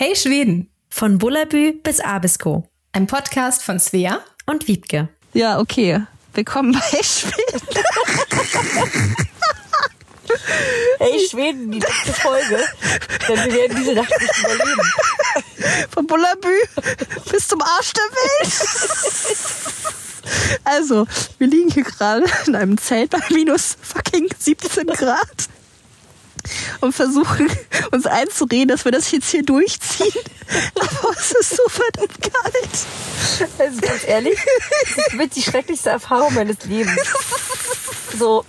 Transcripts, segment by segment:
Hey Schweden! Von Bullabü bis Abisko. Ein Podcast von Svea und Wiebke. Ja, okay. Willkommen bei Schweden. hey Schweden, die letzte Folge. Denn wir werden diese Nacht nicht überleben. Von Bullabü bis zum Arsch der Welt. Also, wir liegen hier gerade in einem Zelt bei minus fucking 17 Grad und versuchen uns einzureden, dass wir das jetzt hier durchziehen. Aber es ist so verdammt kalt. Also ganz ehrlich, das wird die schrecklichste Erfahrung meines Lebens. So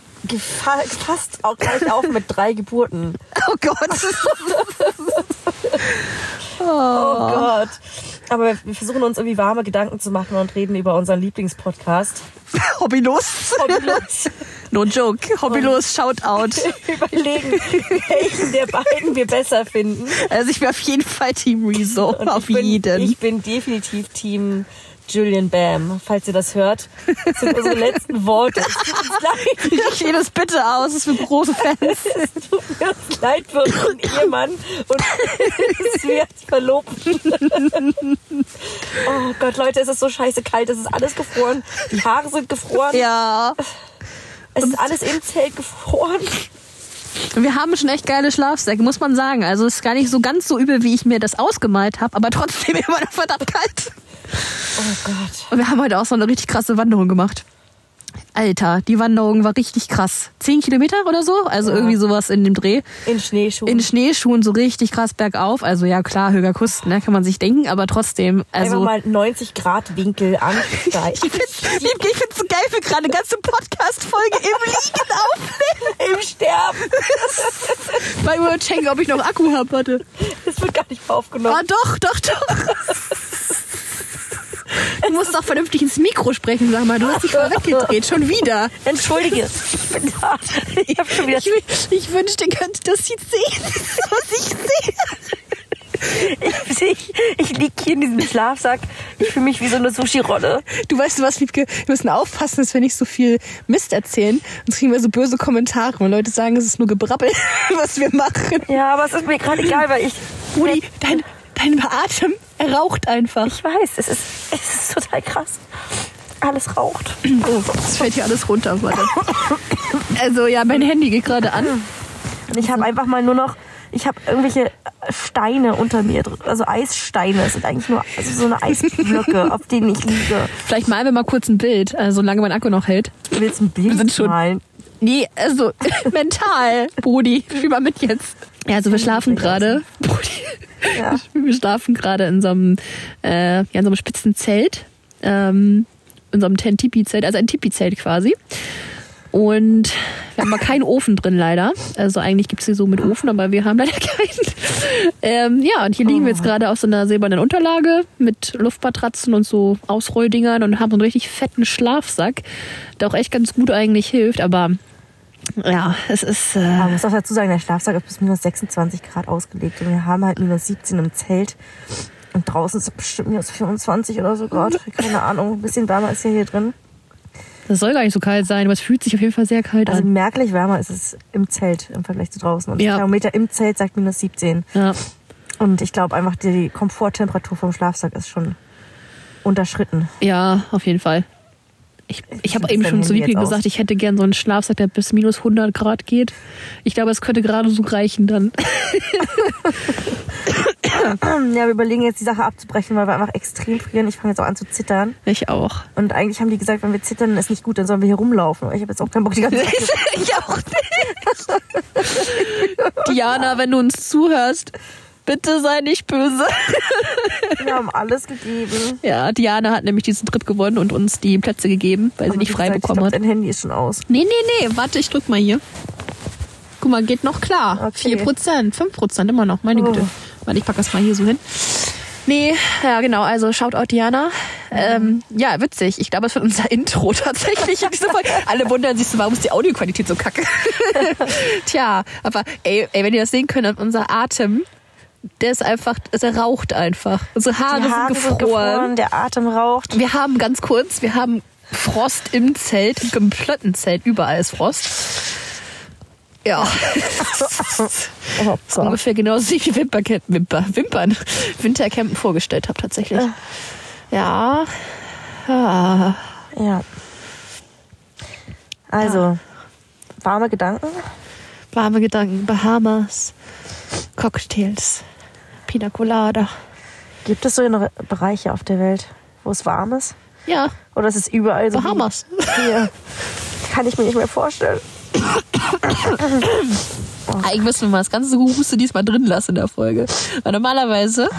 fast auch gleich auf mit drei Geburten. Oh Gott. oh Gott. Aber wir versuchen uns irgendwie warme Gedanken zu machen und reden über unseren Lieblingspodcast. Hobbylos. Hobbylos. No joke. Hobbylos, Shoutout. Überlegen, welchen der beiden wir besser finden. Also ich wäre auf jeden Fall Team Rezo. auf bin, jeden. Ich bin definitiv Team Julian Bam, falls ihr das hört, das sind unsere letzten Worte. Es tut uns leid. Ich stehe das bitte aus, es sind große Fans. Es tut mir leid für unseren Ehemann und es wird verlobt. Oh Gott, Leute, es ist so scheiße kalt, es ist alles gefroren. Die Haare sind gefroren. Ja. Es ist alles im Zelt gefroren. Wir haben schon echt geile Schlafsäcke, muss man sagen. Also es ist gar nicht so ganz so übel, wie ich mir das ausgemalt habe, aber trotzdem immer noch verdammt kalt. Oh Gott. Und wir haben heute auch so eine richtig krasse Wanderung gemacht. Alter, die Wanderung war richtig krass. Zehn Kilometer oder so? Also ja. irgendwie sowas in dem Dreh. In Schneeschuhen. In Schneeschuhen so richtig krass bergauf. Also ja, klar, Höger Kust, ne, kann man sich denken, aber trotzdem. Also Einfach mal 90 Grad Winkel ansteigen. ich find's, ich find's so geil für gerade eine ganze Podcast-Folge im Liegen aufnehmen. Im Sterben. Bei mir checken, ob ich noch Akku hab, warte. Das wird gar nicht mehr aufgenommen. Ah, doch, doch, doch. Du musst doch vernünftig ins Mikro sprechen, sag mal. Du hast dich voll weggedreht, schon wieder. Entschuldige, ich bin da. Ich, hab schon wieder ich, ich wünschte, ihr könntet das jetzt sehen, was ich sehe. Ich, ich, ich liege hier in diesem Schlafsack. Ich fühle mich wie so eine Sushi-Rolle. Du weißt was, Liebke? Wir müssen aufpassen, dass wir nicht so viel Mist erzählen. Sonst kriegen wir so böse Kommentare. Und Leute sagen, es ist nur Gebrabbel, was wir machen. Ja, aber es ist mir gerade egal, weil ich... Rudi, dein, dein Atem, er raucht einfach. Ich weiß, es ist, es ist total krass. Alles raucht. Oh, es fällt hier alles runter, warte. Also ja, mein Handy geht gerade an. Ich habe einfach mal nur noch, ich habe irgendwelche Steine unter mir, also Eissteine. Das sind eigentlich nur also so eine Eisblöcke, auf denen ich liege. Vielleicht malen wir mal kurz ein Bild, also solange mein Akku noch hält. Du willst ein Bild wir sind schon, malen? Nee, also mental, Brudi, spiel mal mit jetzt. Ja, also wir schlafen gerade. Ja. Wir schlafen gerade in so einem, äh, ja, in so einem spitzen Zelt. Ähm, in so einem Tent-Tipi-Zelt, also ein Tipi-Zelt quasi. Und wir haben mal keinen Ofen drin leider. Also eigentlich gibt's hier so mit Ofen, aber wir haben leider keinen. Ähm, ja, und hier liegen wir jetzt oh. gerade auf so einer silbernen Unterlage mit Luftmatratzen und so Ausrolldingern und haben so einen richtig fetten Schlafsack, der auch echt ganz gut eigentlich hilft. Aber ja, es ist. Äh Man muss auch dazu sagen, der Schlafsack ist bis minus 26 Grad ausgelegt und wir haben halt minus 17 im Zelt. Und draußen ist es bestimmt minus 25 oder so Grad. Keine Ahnung, ein bisschen wärmer ist ja hier drin. Das soll gar nicht so kalt sein, aber es fühlt sich auf jeden Fall sehr kalt also an. Also merklich wärmer ist es im Zelt im Vergleich zu draußen. Und ja. der Thermometer im Zelt sagt minus 17. Ja. Und ich glaube einfach, die Komforttemperatur vom Schlafsack ist schon unterschritten. Ja, auf jeden Fall. Ich, ich habe eben schon zu Vicky gesagt, ich hätte gern so einen Schlafsack, der bis minus 100 Grad geht. Ich glaube, es könnte gerade so reichen dann. ja, wir überlegen jetzt die Sache abzubrechen, weil wir einfach extrem frieren. Ich fange jetzt auch an zu zittern. Ich auch. Und eigentlich haben die gesagt, wenn wir zittern, ist nicht gut, dann sollen wir hier rumlaufen. Ich habe jetzt auch keinen Bock, die ganze Zeit. ich auch nicht. Diana, wenn du uns zuhörst, Bitte sei nicht böse. Wir haben alles gegeben. Ja, Diana hat nämlich diesen Trip gewonnen und uns die Plätze gegeben, weil Aber sie nicht frei gesagt, bekommen ich glaub, hat. Dein Handy ist schon aus. Nee, nee, nee. Warte, ich drück mal hier. Guck mal, geht noch klar. Okay. 4%, 5% immer noch. Meine oh. Güte. Warte, ich pack das mal hier so hin. Nee, ja genau, also Shoutout Diana. Ähm, ja, witzig. Ich glaube, es wird unser Intro tatsächlich in dieser Folge. Alle wundern sich so, warum ist die Audioqualität so kacke? Tja, aber ey, ey, wenn ihr das sehen könnt, unser Atem der ist einfach, der raucht einfach. Unsere Haare, Haare sind, gefroren. sind gefroren. Der Atem raucht. Wir haben ganz kurz, wir haben Frost im Zelt, im kompletten Zelt, überall ist Frost. Ja. Oh, ungefähr genauso wie ich Wimpercamp, Wimper, Wimpern, Wintercampen vorgestellt habe tatsächlich. Ja. Ah. Ja. Also, warme Gedanken. Warme Gedanken, Bahamas, Cocktails, Pina Colada. Gibt es so Bereiche auf der Welt, wo es warm ist? Ja, Oder ist es überall so? Bahamas. Hier. Kann ich mir nicht mehr vorstellen. Eigentlich müssen wir mal das ganze Huste diesmal drin lassen in der Folge. Weil normalerweise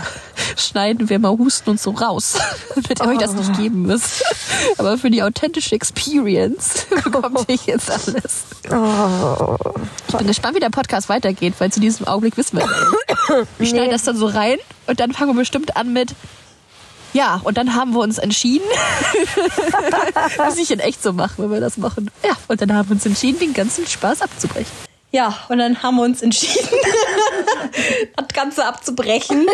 schneiden wir mal Husten und so raus, damit ihr euch das nicht geben müsst. Aber für die authentische Experience bekommt ihr jetzt alles. Oh. Ich bin gespannt, wie der Podcast weitergeht, weil zu diesem Augenblick wissen wir nicht. Wir schneiden Nee. das dann so rein und dann fangen wir bestimmt an mit ja, und dann haben wir uns entschieden, muss ich in echt so machen, wenn wir das machen. Ja, und dann haben wir uns entschieden, den ganzen Spaß abzubrechen. Ja, und dann haben wir uns entschieden, das Ganze abzubrechen.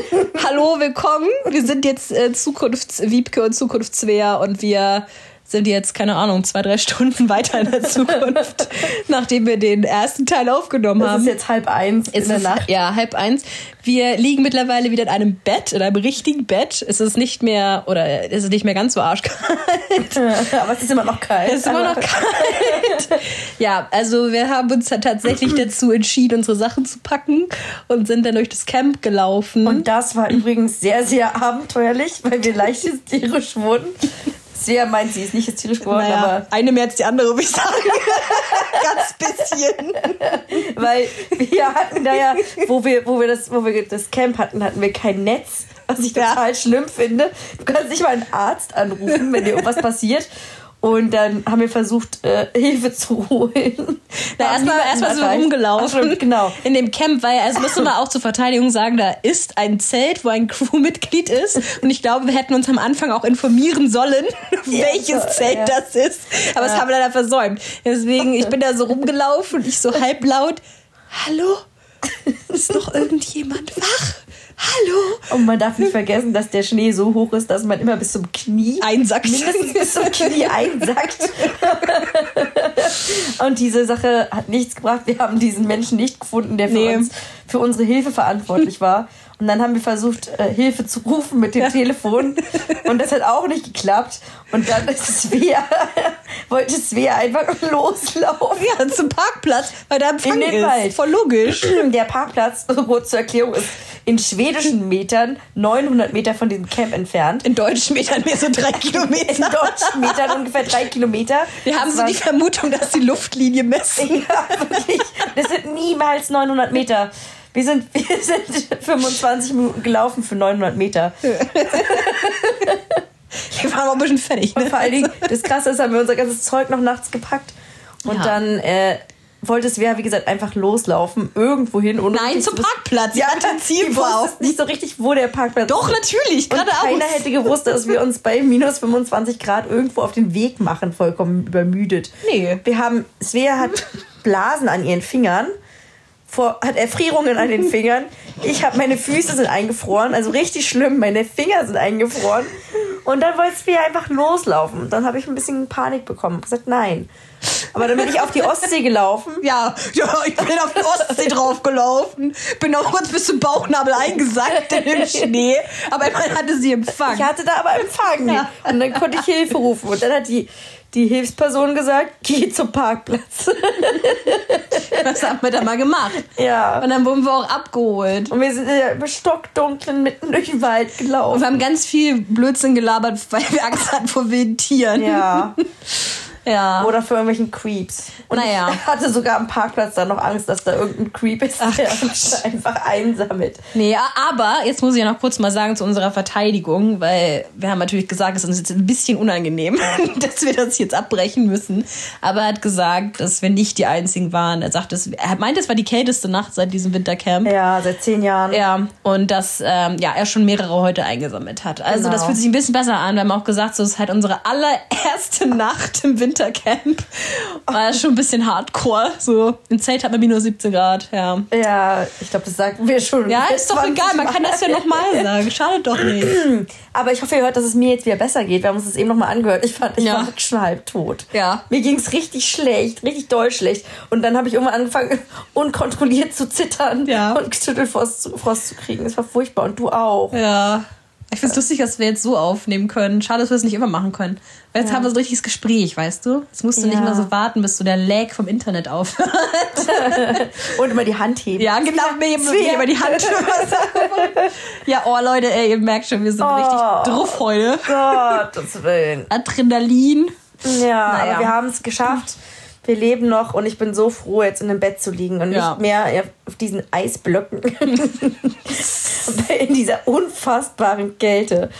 Hallo, willkommen. Wir sind jetzt äh, Zukunfts-Wiebke und Zukunftswehr und wir sind jetzt, keine Ahnung, zwei, drei Stunden weiter in der Zukunft, nachdem wir den ersten Teil aufgenommen Das haben. ist jetzt halb eins Es in der ist, Nacht. Ja, halb eins. Wir liegen mittlerweile wieder in einem Bett, in einem richtigen Bett. Es ist nicht mehr, oder es ist nicht mehr ganz so arschkalt. Aber es ist immer noch kalt. Es ist immer noch kalt. Ja, also wir haben uns tatsächlich dazu entschieden, unsere Sachen zu packen und sind dann durch das Camp gelaufen. Und das war übrigens sehr, sehr abenteuerlich, weil wir leicht hysterisch wurden. Sehr meint sie ist nicht hysterisch geworden, naja, aber eine mehr als die andere, würde ich sagen. Ganz bisschen. weil wir hatten da ja, wo wir, wo wir das, wo wir das Camp hatten, hatten wir kein Netz, was ich Ja. total schlimm finde. Du kannst nicht mal einen Arzt anrufen, wenn dir irgendwas passiert. Und dann haben wir versucht, äh, Hilfe zu holen. Na, erstmal erstmal so rumgelaufen. stimmt, genau. In dem Camp, weil, also müssen wir auch zur Verteidigung sagen, da ist ein Zelt, wo ein Crewmitglied ist. Und ich glaube, wir hätten uns am Anfang auch informieren sollen, welches so, Zelt ja. das ist. Aber das haben wir leider versäumt. Deswegen, ich bin da so rumgelaufen und ich so halblaut, hallo? Ist noch irgendjemand wach? Hallo? Und man darf nicht vergessen, dass der Schnee so hoch ist, dass man immer bis zum Knie Einsackt. mindestens bis zum Knie einsackt. Und diese Sache hat nichts gebracht. Wir haben diesen Menschen nicht gefunden, der für, Nee. uns, für unsere Hilfe verantwortlich war. Und dann haben wir versucht, äh, Hilfe zu rufen mit dem Telefon. Und das hat auch nicht geklappt. Und dann ist Svea, wollte Svea einfach loslaufen. Ja, zum Parkplatz, weil da Empfang In den ist. Wald. Voll logisch. Der Parkplatz, so zur Erklärung, ist in schwedischen Metern 900 Meter von diesem Camp entfernt. In deutschen Metern mehr so drei In Kilometer. deutschen Metern ungefähr drei Kilometer. Wir haben so die Vermutung, dass die Luftlinie messen. Ja, wirklich. Das sind niemals 900 Meter. Wir sind, wir sind 25 Minuten gelaufen für 900 Meter. Wir waren auch ein bisschen fertig. Und Ne? vor allen Dingen, das Krasse ist, haben wir unser ganzes Zeug noch nachts gepackt. Und Ja. dann äh, wollte es wie gesagt, einfach loslaufen. Irgendwo hin. ohne Nein, zum Parkplatz. Ja, Ja, die Ziel wusste auf. nicht so richtig, wo der Parkplatz Doch, ist. natürlich, Und geradeaus. keiner hätte gewusst, dass wir uns bei minus 25 Grad irgendwo auf den Weg machen, vollkommen übermüdet. Nee. Wir haben, Svea hat Blasen an ihren Fingern, vor, hat Erfrierungen an den Fingern. Ich habe, meine Füße sind eingefroren, also richtig schlimm, meine Finger sind eingefroren. Und dann wollte Svea einfach loslaufen. Dann habe ich ein bisschen Panik bekommen. gesagt, nein. Aber dann bin ich auf die Ostsee gelaufen. Ja, ja, ich bin auf die Ostsee draufgelaufen, bin auch kurz bis zum Bauchnabel eingesackt in den Schnee, aber immerhin hatte sie Empfang. Ich hatte da aber Empfang. Ja. Und dann konnte ich Hilfe rufen. Und dann hat die, die Hilfsperson gesagt, geh zum Parkplatz. Das haben wir dann mal gemacht. ja. Und dann wurden wir auch abgeholt. Und wir sind in der stockdunklen mitten durch den Wald Und gelaufen. wir haben ganz viel Blödsinn gelabert, weil wir Angst hatten vor wilden Tieren. Ja. Ja. Oder vor irgendwelchen Creeps. Und Naja. ich hatte sogar am Parkplatz dann noch Angst, dass da irgendein Creep ist, der uns einfach einsammelt. Nee, aber jetzt muss ich ja noch kurz mal sagen zu unserer Verteidigung, weil wir haben natürlich gesagt, es ist uns jetzt ein bisschen unangenehm, dass wir das jetzt abbrechen müssen. Aber er hat gesagt, dass wir nicht die einzigen waren. Er sagt, es, er meint, es war die kälteste Nacht seit diesem Wintercamp. Ja, seit zehn Jahren. Ja, und dass ähm, ja, er schon mehrere heute eingesammelt hat. Also Genau. das fühlt sich ein bisschen besser an. Wir haben auch gesagt, so ist halt unsere allererste Nacht im Wintercamp. Wintercamp. War schon ein bisschen hardcore. So, im Zelt hat man minus 17 Grad, ja. Ja, ich glaube, das sagten wir schon. Ja, ist doch 20 egal, man kann das ja nochmal sagen. Schadet doch nicht. Aber ich hoffe, ihr hört, dass es mir jetzt wieder besser geht. Wir haben uns das eben nochmal angehört. Ich fand, ich Ja. war wirklich schon halb tot. Ja. Mir ging's richtig schlecht, richtig doll schlecht. Und dann habe ich irgendwann angefangen, unkontrolliert zu zittern Ja. und Schüttelfrost zu, Frost zu kriegen. Es war furchtbar. Und du auch. Ja. Ich find's lustig, dass wir jetzt so aufnehmen können. Schade, dass wir es nicht immer machen können. Weil jetzt haben wir so ein richtiges Gespräch, weißt du? Jetzt musst du nicht Ja. mehr so warten, bis so der Lag vom Internet aufhört. Und immer die Hand heben. Ja, genau, mir Svea. mir über die Hand. ja, oh Leute, ey, ihr merkt schon, wir sind Oh. richtig drauf heute. Gottes Willen. Adrenalin. Ja, Naja. aber wir haben es geschafft. Wir leben noch und ich bin so froh, jetzt in dem Bett zu liegen und Ja. nicht mehr auf diesen Eisblöcken. in dieser unfassbaren Kälte.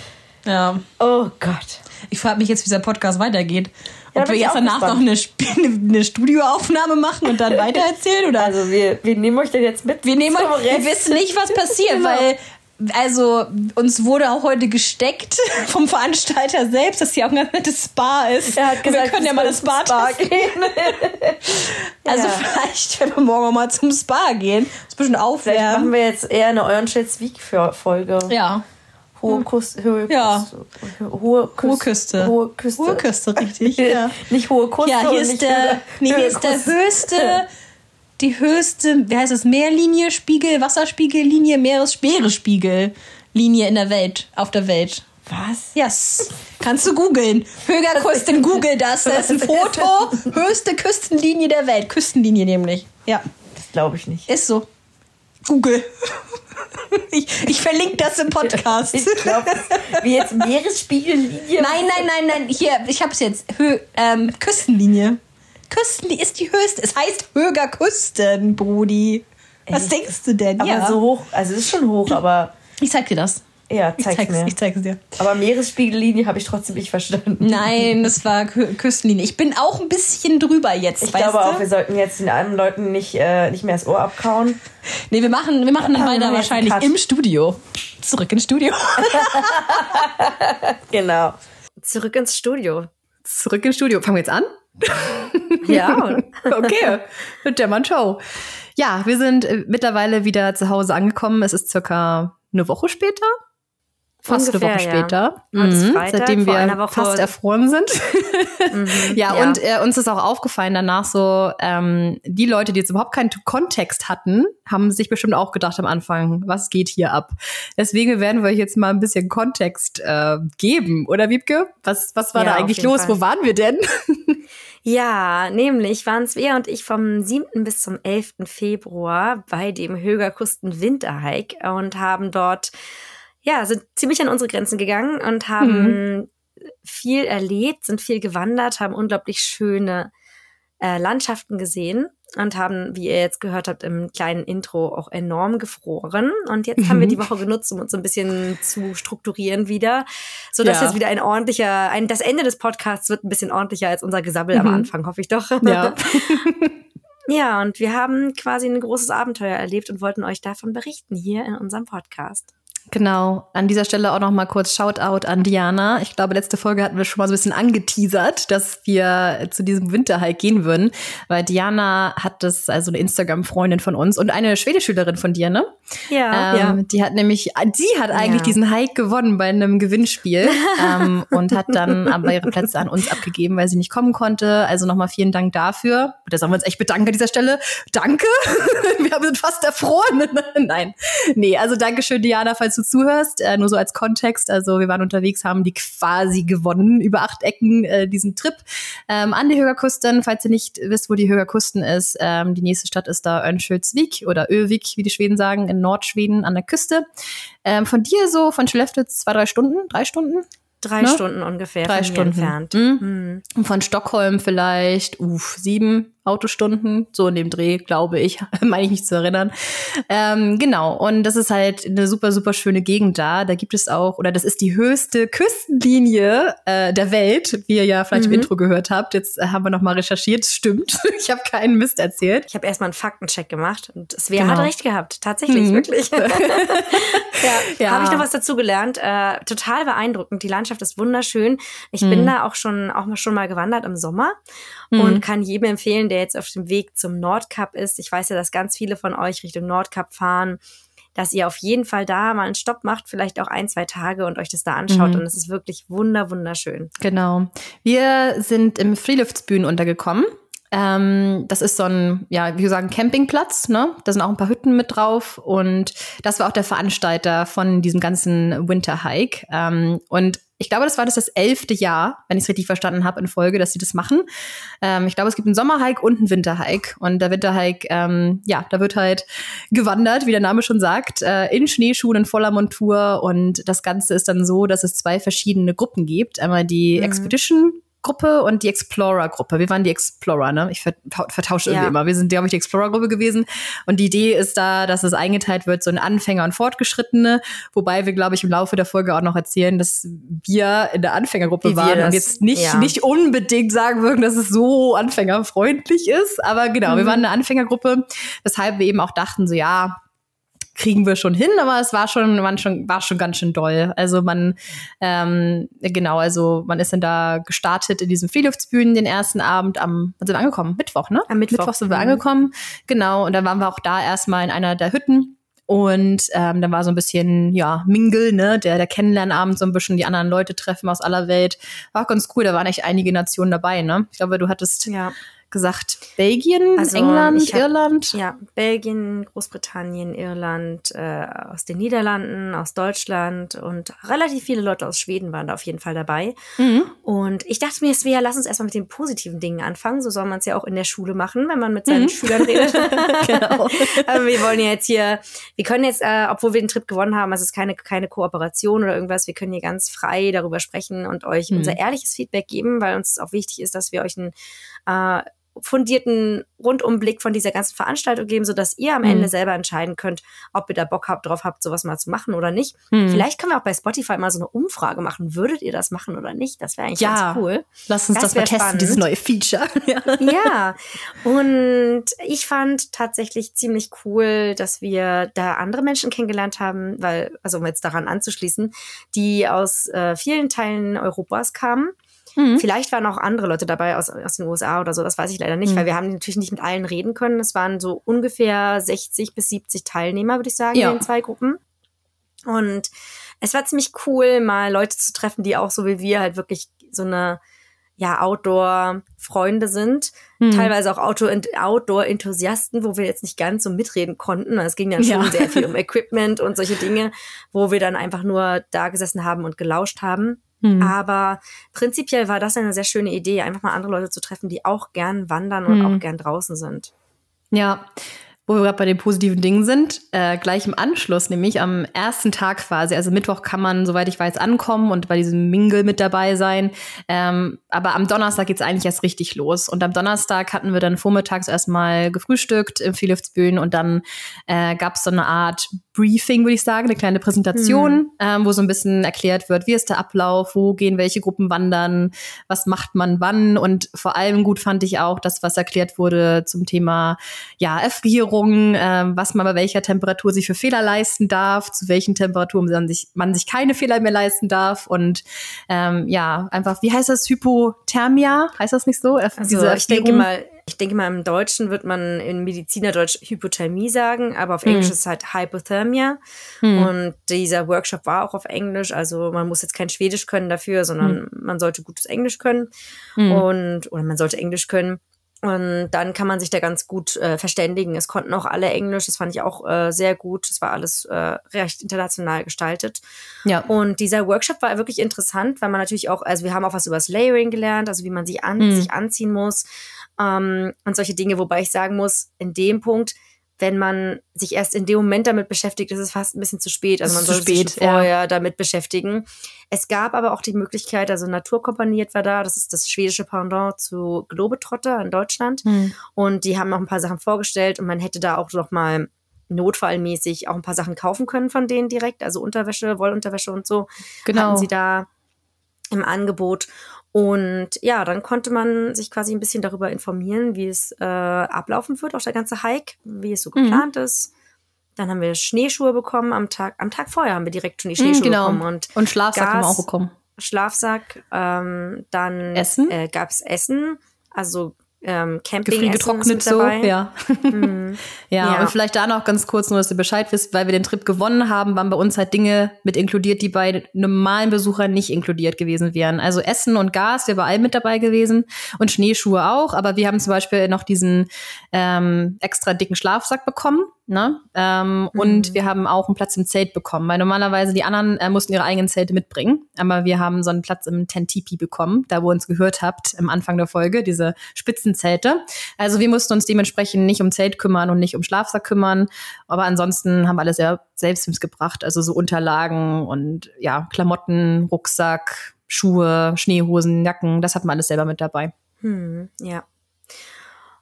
Ja. Oh Gott. Ich frage mich jetzt, wie dieser Podcast weitergeht. Ja, Ob wir jetzt danach gespannt. noch eine, Sp- eine, Studioaufnahme machen und dann weitererzählen? Oder Also wir, wir nehmen euch denn jetzt mit. wir nehmen zum wir wissen nicht, was passiert, Genau. weil also uns wurde auch heute gesteckt vom Veranstalter selbst, dass hier auch ein ganz nettes Spa ist. Er hat gesagt, wir können ja mal das Spa, Spa testen. Also Ja. vielleicht, wenn wir morgen mal zum Spa gehen, ist ein bisschen Vielleicht machen aufwärmen. wir jetzt eher eine Eurenschätz-Wieg-Folge. Ja, Hohe Küste. Hohe Ja. Küste. Hohe Küste. Hohe Küste. Hohe Küste. Hohe Küste, richtig. Ja. Nicht hohe Küste. Ja, hier ist der, nee, hier ist der höchste, die höchste, wie heißt es, Meerlinie, Spiegel, Wasserspiegellinie, Meeresspiegellinie in der Welt, auf der Welt. Was? Yes. Kannst du googeln. Högerküsten, google das. Das ist ein Foto. Höchste Küstenlinie der Welt. Küstenlinie nämlich. Ja, Das glaube ich nicht. ist so. Google. Ich, ich verlinke das im Podcast. Ich glaube, wie jetzt Meeresspiegellinie. Nein, nein, nein, nein. Hier, ich hab's jetzt. Hö ähm, Küstenlinie. Küstenlinie ist die höchste. Es heißt Höger Küsten, Brudi. Was Echt? denkst du denn? Aber ja. so hoch, also es ist schon hoch, aber ich zeig dir das. ja, Ich zeig's mir. ich zeig's dir. Aber Meeresspiegellinie habe ich trotzdem nicht verstanden. Nein, das war Kü Küstenlinie. Ich bin auch ein bisschen drüber jetzt. Ich weißt glaube du? auch, wir sollten jetzt den anderen Leuten nicht, äh, nicht mehr das Ohr abkauen. Nee, wir machen, wir machen dann wir weiter wahrscheinlich im Studio. Zurück ins Studio. Genau. Zurück ins Studio. Zurück ins Studio. Fangen wir jetzt an? Ja. Okay, mit der Mann Show. Ja, wir sind äh, mittlerweile wieder zu Hause angekommen. Es ist circa eine Woche später. Fast Ungefähr, eine Woche ja. später. Ist Mhm, Freitag, seitdem wir fast erfroren sind. ja, ja. und äh, uns ist auch aufgefallen danach so, ähm, die Leute, die jetzt überhaupt keinen Kontext hatten, haben sich bestimmt auch gedacht am Anfang, was geht hier ab? Deswegen werden wir euch jetzt mal ein bisschen Kontext äh, geben, oder Wiebke? Was, was war Ja, da eigentlich los? Fall. Wo waren wir denn? Ja, nämlich waren Svea und ich vom 7. bis zum 11. Februar bei dem Högerkusten Winterhike und haben dort, ja, sind ziemlich an unsere Grenzen gegangen und haben viel erlebt, sind viel gewandert, haben unglaublich schöne äh, Landschaften gesehen und haben, wie ihr jetzt gehört habt, im kleinen Intro auch enorm gefroren. Und jetzt haben wir Mhm. die Woche genutzt, um uns so ein bisschen zu strukturieren wieder, so dass Ja. jetzt wieder ein ordentlicher, ein, das Ende des Podcasts wird ein bisschen ordentlicher als unser Gesabbel am Mhm. Anfang, hoffe ich doch. Ja. ja, und wir haben quasi ein großes Abenteuer erlebt und wollten euch davon berichten hier in unserem Podcast. Genau, an dieser Stelle auch noch mal kurz Shoutout an Diana. Ich glaube, letzte Folge hatten wir schon mal so ein bisschen angeteasert, dass wir zu diesem Winterhike gehen würden, weil Diana hat das, also eine Instagram-Freundin von uns und eine Schwedischülerin von dir, ne? Ja, ähm, Die hat nämlich, die hat eigentlich Ja. diesen Hike gewonnen bei einem Gewinnspiel ähm, und hat dann aber ihre Plätze an uns abgegeben, weil sie nicht kommen konnte. Also nochmal vielen Dank dafür. Da sollen wir uns echt bedanken an dieser Stelle. Danke. wir sind fast erfroren. Nein. Nee, also Dankeschön, Diana, falls du zuhörst. Äh, nur so als Kontext. Also wir waren unterwegs, haben die quasi gewonnen über acht Ecken äh, diesen Trip ähm, an die Högerkusten. Falls ihr nicht wisst, wo die Högerkusten ist, ähm, die nächste Stadt ist da Örnsköldsvik oder Övik, wie die Schweden sagen, in Nordschweden an der Küste. Ähm, von dir so, von Skellefteå zwei, drei Stunden, drei Stunden? drei ne? Stunden ungefähr Drei Stunden. entfernt. Mhm. Mhm. Und von Stockholm vielleicht, uff, sieben, Autostunden, so in dem Dreh, glaube ich, meine ich mich zu erinnern. Ähm, genau, und das ist halt eine super, super schöne Gegend da. Da gibt es auch, oder das ist die höchste Küstenlinie äh, der Welt, wie ihr ja vielleicht Mhm. im Intro gehört habt. Jetzt äh, haben wir noch mal recherchiert, stimmt. Ich habe keinen Mist erzählt. Ich habe erstmal einen Faktencheck gemacht und Svea Genau. hat recht gehabt. Tatsächlich, Mhm. wirklich. ja. Ja. Habe ich noch was dazu gelernt. Äh, total beeindruckend. Die Landschaft ist wunderschön. Ich bin Mhm. da auch schon, auch schon mal gewandert im Sommer Mhm. und kann jedem empfehlen, der jetzt auf dem Weg zum Nordkap ist. Ich weiß ja, dass ganz viele von euch Richtung Nordkap fahren, dass ihr auf jeden Fall da mal einen Stopp macht, vielleicht auch ein, zwei Tage und euch das da anschaut. Mhm. Und es ist wirklich wunder, wunderschön. Genau. Wir sind im Freeluftsbühnen untergekommen. Ähm, das ist so ein, ja, wie wir sagen, Campingplatz, ne? Da sind auch ein paar Hütten mit drauf und das war auch der Veranstalter von diesem ganzen Winterhike. Ähm, und ich glaube, das war das, das elfte Jahr, wenn ich es richtig verstanden habe, in Folge, dass sie das machen. Ähm, ich glaube, es gibt einen Sommerhike und einen Winterhike. Und der Winterhike, ähm, ja, da wird halt gewandert, wie der Name schon sagt, äh, in Schneeschuhen, in voller Montur. Und das Ganze ist dann so, dass es zwei verschiedene Gruppen gibt. Einmal die Mhm. Expedition Gruppe und die Explorer-Gruppe. Wir waren die Explorer, ne? Ich vertau- vertausche irgendwie Ja. immer. Wir sind, glaube ich, die Explorer-Gruppe gewesen. Und die Idee ist da, dass es eingeteilt wird, so in Anfänger und Fortgeschrittene. Wobei wir, glaube ich, im Laufe der Folge auch noch erzählen, dass wir in der Anfängergruppe Wie wir waren das- und jetzt nicht, ja. nicht unbedingt sagen würden, dass es so anfängerfreundlich ist. Aber genau, wir Mhm. waren eine Anfängergruppe, weshalb wir eben auch dachten, so ja, kriegen wir schon hin, aber es war schon, man schon, war schon ganz schön doll. Also man, ähm, genau, also man ist dann da gestartet in diesem Freeluftsbühnen den ersten Abend am, wann sind wir angekommen? Mittwoch, ne? Am Mittwoch. sind wir Mhm. angekommen. Genau, und dann waren wir auch da erstmal in einer der Hütten. Und ähm, dann war so ein bisschen, ja, Mingle, ne, der, der Kennenlernabend, so ein bisschen die anderen Leute treffen aus aller Welt. War ganz cool, da waren echt einige Nationen dabei, ne? Ich glaube, du hattest Ja. Gesagt, Belgien, Also, England, hab- Irland. Ja, Belgien, Großbritannien, Irland, äh, aus den Niederlanden, aus Deutschland und relativ viele Leute aus Schweden waren da auf jeden Fall dabei. Mhm. Und ich dachte mir, Svea, lass uns erstmal mit den positiven Dingen anfangen. So soll man es ja auch in der Schule machen, wenn man mit seinen Mhm. Schülern redet. Genau. Aber wir wollen ja jetzt hier, wir können jetzt, äh, obwohl wir den Trip gewonnen haben, es ist keine, keine Kooperation oder irgendwas, wir können hier ganz frei darüber sprechen und euch Mhm. unser ehrliches Feedback geben, weil uns auch wichtig ist, dass wir euch einen äh, fundierten Rundumblick von dieser ganzen Veranstaltung geben, sodass ihr am Mhm. Ende selber entscheiden könnt, ob ihr da Bock habt, drauf habt, sowas mal zu machen oder nicht. Mhm. Vielleicht können wir auch bei Spotify mal so eine Umfrage machen. Würdet ihr das machen oder nicht? Das wäre eigentlich Ja. ganz cool. Lass uns Das das, mal testen, spannend. dieses neue Feature. Ja. Ja, und ich fand tatsächlich ziemlich cool, dass wir da andere Menschen kennengelernt haben, weil, also um jetzt daran anzuschließen, die aus äh, vielen Teilen Europas kamen. Mhm. Vielleicht waren auch andere Leute dabei aus, aus den USA oder so, das weiß ich leider nicht, Mhm. weil wir haben natürlich nicht mit allen reden können. Es waren so ungefähr 60 bis 70 Teilnehmer, würde ich sagen, Ja. in den zwei Gruppen. Und es war ziemlich cool, mal Leute zu treffen, die auch so wie wir halt wirklich so eine ja, Outdoor-Freunde sind. Mhm. Teilweise auch Outdoor-Enthusiasten, wo wir jetzt nicht ganz so mitreden konnten. Es ging dann schon Ja. sehr viel um Equipment und solche Dinge, wo wir dann einfach nur da gesessen haben und gelauscht haben. Mhm. Aber prinzipiell war das eine sehr schöne Idee, einfach mal andere Leute zu treffen, die auch gern wandern und Mhm. auch gern draußen sind. Ja, wo wir gerade bei den positiven Dingen sind, äh, gleich im Anschluss, nämlich am ersten Tag quasi, also Mittwoch kann man, soweit ich weiß, ankommen und bei diesem Mingle mit dabei sein. Ähm, aber am Donnerstag geht's eigentlich erst richtig los. Und am Donnerstag hatten wir dann vormittags erstmal gefrühstückt im Philipsbühnen und dann äh, gab's so eine Art Briefing, würde ich sagen, eine kleine Präsentation, ähm, wo so ein bisschen erklärt wird, wie ist der Ablauf, wo gehen welche Gruppen wandern, was macht man wann. Und vor allem gut fand ich auch das, was erklärt wurde zum Thema ja, Erfrierung, ähm, was man bei welcher Temperatur sich für Fehler leisten darf, zu welchen Temperaturen man sich, man sich keine Fehler mehr leisten darf. Und ähm, ja, einfach, wie heißt das, Hypothermia? Heißt das nicht so? Also ich denke mal, ich denke mal, im Deutschen wird man in Medizinerdeutsch Hypothermie sagen, aber auf Hm. Englisch ist es halt Hypothermia. Hm. Und dieser Workshop war auch auf Englisch, also man muss jetzt kein Schwedisch können dafür, sondern man sollte gutes Englisch können Hm. und oder man sollte Englisch können. Und dann kann man sich da ganz gut äh, verständigen. Es konnten auch alle Englisch, das fand ich auch äh, sehr gut. Es war alles äh, recht international gestaltet. ja. Und dieser Workshop war wirklich interessant, weil man natürlich auch, also wir haben auch was über das Layering gelernt, also wie man sich, an, Mhm. sich anziehen muss ähm, und solche Dinge, wobei ich sagen muss, in dem Punkt wenn man sich erst in dem Moment damit beschäftigt, ist es fast ein bisschen zu spät. Also man sollte sich spät, schon vorher damit beschäftigen. Es gab aber auch die Möglichkeit, also Naturkompanie etwa da, das ist das schwedische Pendant zu Globetrotter in Deutschland. Hm. Und die haben noch ein paar Sachen vorgestellt und man hätte da auch noch mal notfallmäßig auch ein paar Sachen kaufen können von denen direkt, also Unterwäsche, Wollunterwäsche und so Genau. hatten sie da im Angebot. Und ja, dann konnte man sich quasi ein bisschen darüber informieren, wie es äh, ablaufen wird, auch der ganze Hike, wie es so Mhm. geplant ist. Dann haben wir Schneeschuhe bekommen am Tag, am Tag vorher haben wir direkt schon die Schneeschuhe genau. bekommen und Und Schlafsack haben wir Gas. auch bekommen. Schlafsack. Ähm, dann Essen? Äh, gab's Essen, also ähm, Camping Gefriergetrocknet so, ja. Mhm. ja. Ja. und vielleicht da noch ganz kurz, nur dass ihr Bescheid wisst, weil wir den Trip gewonnen haben, waren bei uns halt Dinge mit inkludiert, die bei normalen Besuchern nicht inkludiert gewesen wären. Also Essen und Gas wäre bei allem mit dabei gewesen und Schneeschuhe auch, aber wir haben zum Beispiel noch diesen ähm, extra dicken Schlafsack bekommen. Ne? Ähm, Und wir haben auch einen Platz im Zelt bekommen, weil normalerweise die anderen äh, mussten ihre eigenen Zelte mitbringen, aber wir haben so einen Platz im Tentipi bekommen, da wo ihr uns gehört habt am Anfang der Folge, diese Spitzenzelte. Also wir mussten uns dementsprechend nicht um Zelt kümmern und nicht um Schlafsack kümmern, aber ansonsten haben wir alles sehr selbst mitgebracht, also so Unterlagen und ja, Klamotten, Rucksack, Schuhe, Schneehosen, Jacken, das hatten wir alles selber mit dabei. Hm, ja.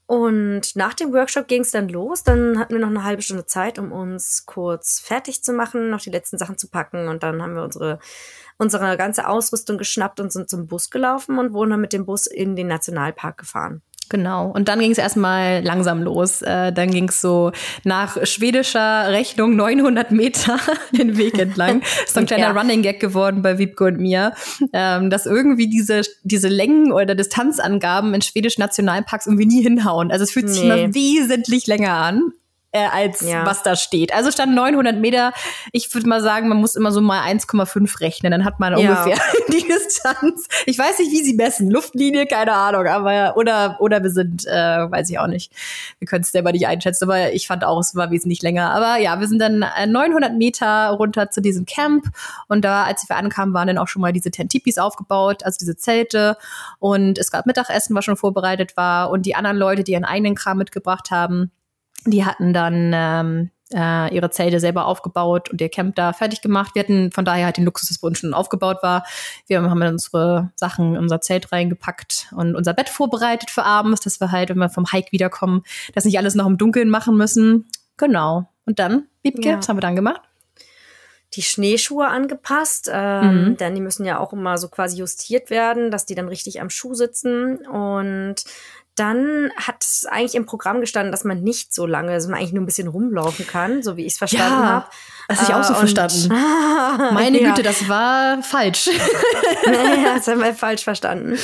Und nach dem Workshop ging es dann los. Dann hatten wir noch eine halbe Stunde Zeit, um uns kurz fertig zu machen, noch die letzten Sachen zu packen. Und dann haben wir unsere, unsere ganze Ausrüstung geschnappt und sind zum Bus gelaufen und wurden dann mit dem Bus in den Nationalpark gefahren. Genau. Und dann ging es erstmal langsam los. Äh, dann ging es so nach schwedischer Rechnung 900 Meter den Weg entlang. Ist so ein kleiner Ja. Running Gag geworden bei Wiebke und mir, ähm, dass irgendwie diese, diese Längen oder Distanzangaben in schwedischen Nationalparks irgendwie nie hinhauen. Also es fühlt sich Nee. immer wesentlich länger an. Äh, als Ja. was da steht. Also stand 900 Meter. Ich würde mal sagen, man muss immer so mal 1,5 rechnen. Dann hat man Ja. ungefähr die Distanz. Ich weiß nicht, wie sie messen. Luftlinie, keine Ahnung. Aber oder oder wir sind, äh, weiß ich auch nicht. Wir können es selber nicht einschätzen. Aber ich fand auch, es war wesentlich länger. Aber ja, wir sind dann äh, 900 Meter runter zu diesem Camp und da, als wir ankamen, waren dann auch schon mal diese Tentipis aufgebaut, also diese Zelte. Und es gab Mittagessen, was schon vorbereitet war. Und die anderen Leute, die ihren eigenen Kram mitgebracht haben, die hatten dann ähm, äh, ihre Zelte selber aufgebaut und ihr Camp da fertig gemacht. Wir hatten von daher halt den Luxus, dass bei uns schon aufgebaut war. Wir haben dann unsere Sachen in unser Zelt reingepackt und unser Bett vorbereitet für abends, dass wir halt, wenn wir vom Hike wiederkommen, das nicht alles noch im Dunkeln machen müssen. Genau. Und dann, Wiebke, Ja. was haben wir dann gemacht? die Schneeschuhe angepasst, ähm, Mhm. denn die müssen ja auch immer so quasi justiert werden, dass die dann richtig am Schuh sitzen und dann hat es eigentlich im Programm gestanden, dass man nicht so lange, dass man eigentlich nur ein bisschen rumlaufen kann, so wie ich es verstanden Ja, habe. das hab ich auch so und- verstanden. Meine Ja. Güte, das war falsch. ja, das haben wir falsch verstanden.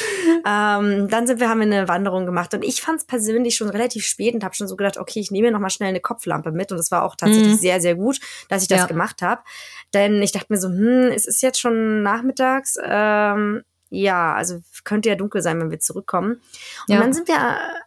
Ähm, dann sind wir, haben wir eine Wanderung gemacht und ich fand es persönlich schon relativ spät und habe schon so gedacht, okay, ich nehme mir noch mal schnell eine Kopflampe mit und das war auch tatsächlich Mhm. sehr, sehr gut, dass ich das Ja. gemacht habe. Denn ich dachte mir so, hm, es ist jetzt schon nachmittags. Ähm, ja, also könnte ja dunkel sein, wenn wir zurückkommen. Und Ja. dann sind wir,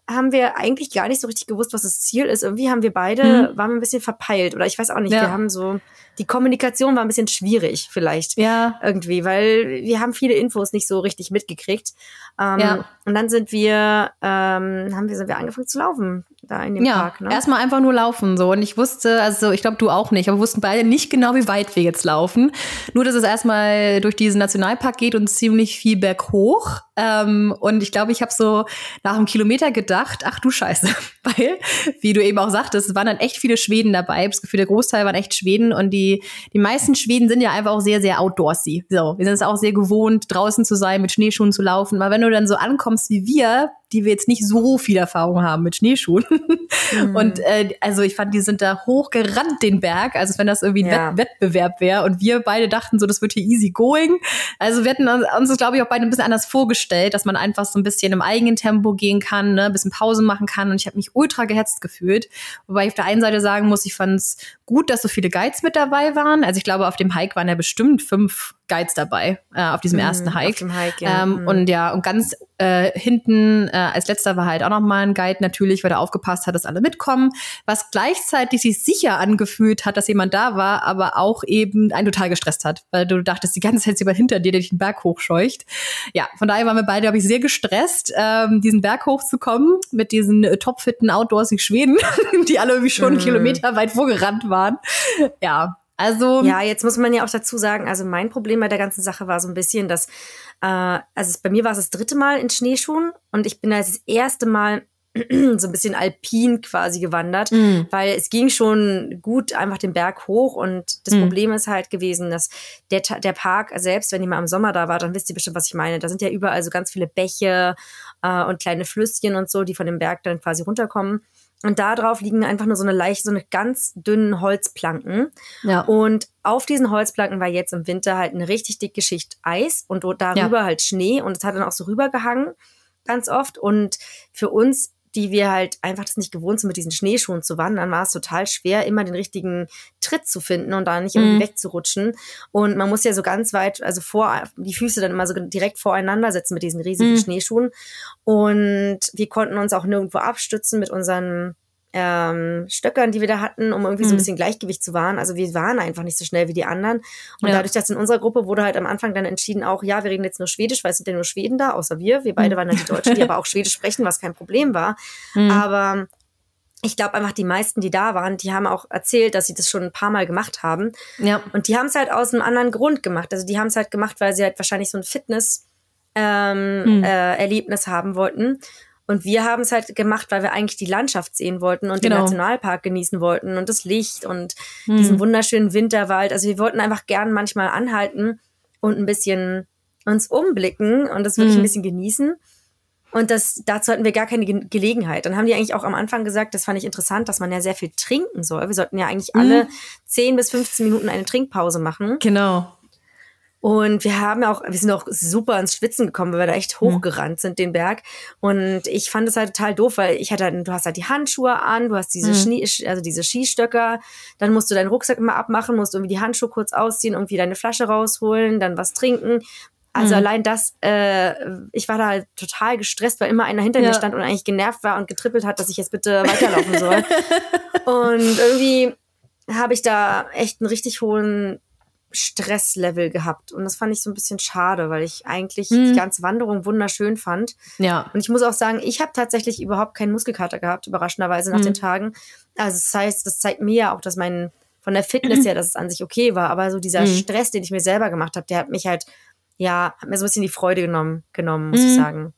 haben wir eigentlich gar nicht so richtig gewusst, was das Ziel ist. Irgendwie haben wir beide, Mhm. waren wir ein bisschen verpeilt oder ich weiß auch nicht, Ja. wir haben so, die Kommunikation war ein bisschen schwierig vielleicht ja, irgendwie, weil wir haben viele Infos nicht so richtig mitgekriegt. Ähm, Ja. Und dann sind wir, ähm, haben wir, sind wir angefangen zu laufen da in dem ja, Park. Ne? erstmal einfach nur laufen so. Und ich wusste, also ich glaube du auch nicht, aber wir wussten beide nicht genau, wie weit wir jetzt laufen. Nur, dass es erstmal durch diesen Nationalpark geht und ziemlich viel berghoch. Ähm, und ich glaube, ich habe so nach einem Kilometer gedacht, ach du Scheiße, weil, wie du eben auch sagtest, es waren dann echt viele Schweden dabei. Ich hab das Gefühl, der Großteil waren echt Schweden und die, die meisten Schweden sind ja einfach auch sehr, sehr outdoorsy. So, wir sind es auch sehr gewohnt, draußen zu sein, mit Schneeschuhen zu laufen. Aber wenn du dann so ankommst wie wir, die wir jetzt nicht so viel Erfahrung haben mit Schneeschuhen. Und äh, also ich fand, die sind da hochgerannt den Berg, also als wenn das irgendwie ein Ja. Wett Wettbewerb wäre. Und wir beide dachten so, das wird hier easy going. Also wir hatten uns, uns das, glaube ich, auch beide ein bisschen anders vorgestellt, dass man einfach so ein bisschen im eigenen Tempo gehen kann, ne, ein bisschen Pause machen kann. Und ich habe mich ultra gehetzt gefühlt. Wobei ich auf der einen Seite sagen muss, ich fand es gut, dass so viele Guides mit dabei waren. Also ich glaube, auf dem Hike waren ja bestimmt fünf Guides dabei, äh, auf diesem ersten Mhm, Hike. Auf dem Hike, ja. Ähm, Mhm. Und ja, und ganz äh, hinten äh, als letzter war halt auch nochmal ein Guide natürlich, weil er aufgepasst hat, dass alle mitkommen, was gleichzeitig sich sicher angefühlt hat, dass jemand da war, aber auch eben einen total gestresst hat, weil du dachtest, die ganze Zeit ist jemand hinter dir, der dich den Berg hochscheucht. Ja, von daher waren wir beide, glaube ich, sehr gestresst, ähm, diesen Berg hochzukommen mit diesen äh, topfitten Outdoorsig Schweden, die alle irgendwie schon mhm. Kilometer weit vorgerannt waren. Ja, also. Ja, jetzt muss man ja auch dazu sagen, also mein Problem bei der ganzen Sache war so ein bisschen, dass, äh, also bei mir war es das dritte Mal in Schneeschuhen und ich bin da das erste Mal so ein bisschen alpin quasi gewandert, mm. weil es ging schon gut einfach den Berg hoch und das mm. Problem ist halt gewesen, dass der, der Park selbst, wenn ihr mal im Sommer da war, dann wisst ihr bestimmt, was ich meine. Da sind ja überall so ganz viele Bäche äh, und kleine Flüsschen und so, die von dem Berg dann quasi runterkommen. Und da drauf liegen einfach nur so eine leicht, so eine ganz dünnen Holzplanken. Ja. Und auf diesen Holzplanken war jetzt im Winter halt eine richtig dicke Schicht Eis und darüber ja. halt Schnee und es hat dann auch so rübergehangen ganz oft. Und für uns die wir halt einfach das nicht gewohnt sind, mit diesen Schneeschuhen zu wandern, war es total schwer, immer den richtigen Tritt zu finden und da nicht irgendwie mhm. wegzurutschen. Und man muss ja so ganz weit, also vor, die Füße dann immer so direkt voreinander setzen mit diesen riesigen mhm. Schneeschuhen. Und wir konnten uns auch nirgendwo abstützen mit unseren ähm, Stöckern, die wir da hatten, um irgendwie so ein mhm. bisschen Gleichgewicht zu wahren. Also wir waren einfach nicht so schnell wie die anderen. Und ja. dadurch, dass in unserer Gruppe wurde halt am Anfang dann entschieden, auch ja, wir reden jetzt nur Schwedisch, weil es sind ja nur Schweden da, außer wir. Wir beide mhm. waren dann die Deutschen, die aber auch Schwedisch sprechen, was kein Problem war. Mhm. Aber ich glaube einfach, die meisten, die da waren, die haben auch erzählt, dass sie das schon ein paar Mal gemacht haben. Ja. Und die haben es halt aus einem anderen Grund gemacht. Also die haben es halt gemacht, weil sie halt wahrscheinlich so ein Fitness ähm, mhm. äh, haben wollten. Und wir haben es halt gemacht, weil wir eigentlich die Landschaft sehen wollten und genau. den Nationalpark genießen wollten und das Licht und hm. diesen wunderschönen Winterwald. Also wir wollten einfach gern manchmal anhalten und ein bisschen uns umblicken und das wirklich hm. ein bisschen genießen. Und das, dazu hatten wir gar keine Ge Gelegenheit. Dann haben die eigentlich auch am Anfang gesagt, das fand ich interessant, dass man ja sehr viel trinken soll. Wir sollten ja eigentlich alle hm. 10 bis 15 Minuten eine Trinkpause machen. Genau. Und wir haben auch, wir sind auch super ins Schwitzen gekommen, weil wir da echt hm. hochgerannt sind, den Berg. Und ich fand es halt total doof, weil ich hatte, du hast halt die Handschuhe an, du hast diese mhm. Schnie, also diese Skistöcker, dann musst du deinen Rucksack immer abmachen, musst irgendwie die Handschuhe kurz ausziehen, irgendwie deine Flasche rausholen, dann was trinken. Also mhm. allein das, äh, ich war da halt total gestresst, weil immer einer hinter ja. mir stand und eigentlich genervt war und getrippelt hat, dass ich jetzt bitte weiterlaufen soll. und irgendwie habe ich da echt einen richtig hohen Stresslevel gehabt. Und das fand ich so ein bisschen schade, weil ich eigentlich mhm. die ganze Wanderung wunderschön fand. Ja. Und ich muss auch sagen, ich habe tatsächlich überhaupt keinen Muskelkater gehabt, überraschenderweise nach mhm. den Tagen. Also das heißt, das zeigt mir ja auch, dass mein, von der Fitness her, dass es an sich okay war. Aber so dieser mhm. Stress, den ich mir selber gemacht habe, der hat mich halt, ja, hat mir so ein bisschen die Freude genommen, genommen, muss ich mhm. sagen.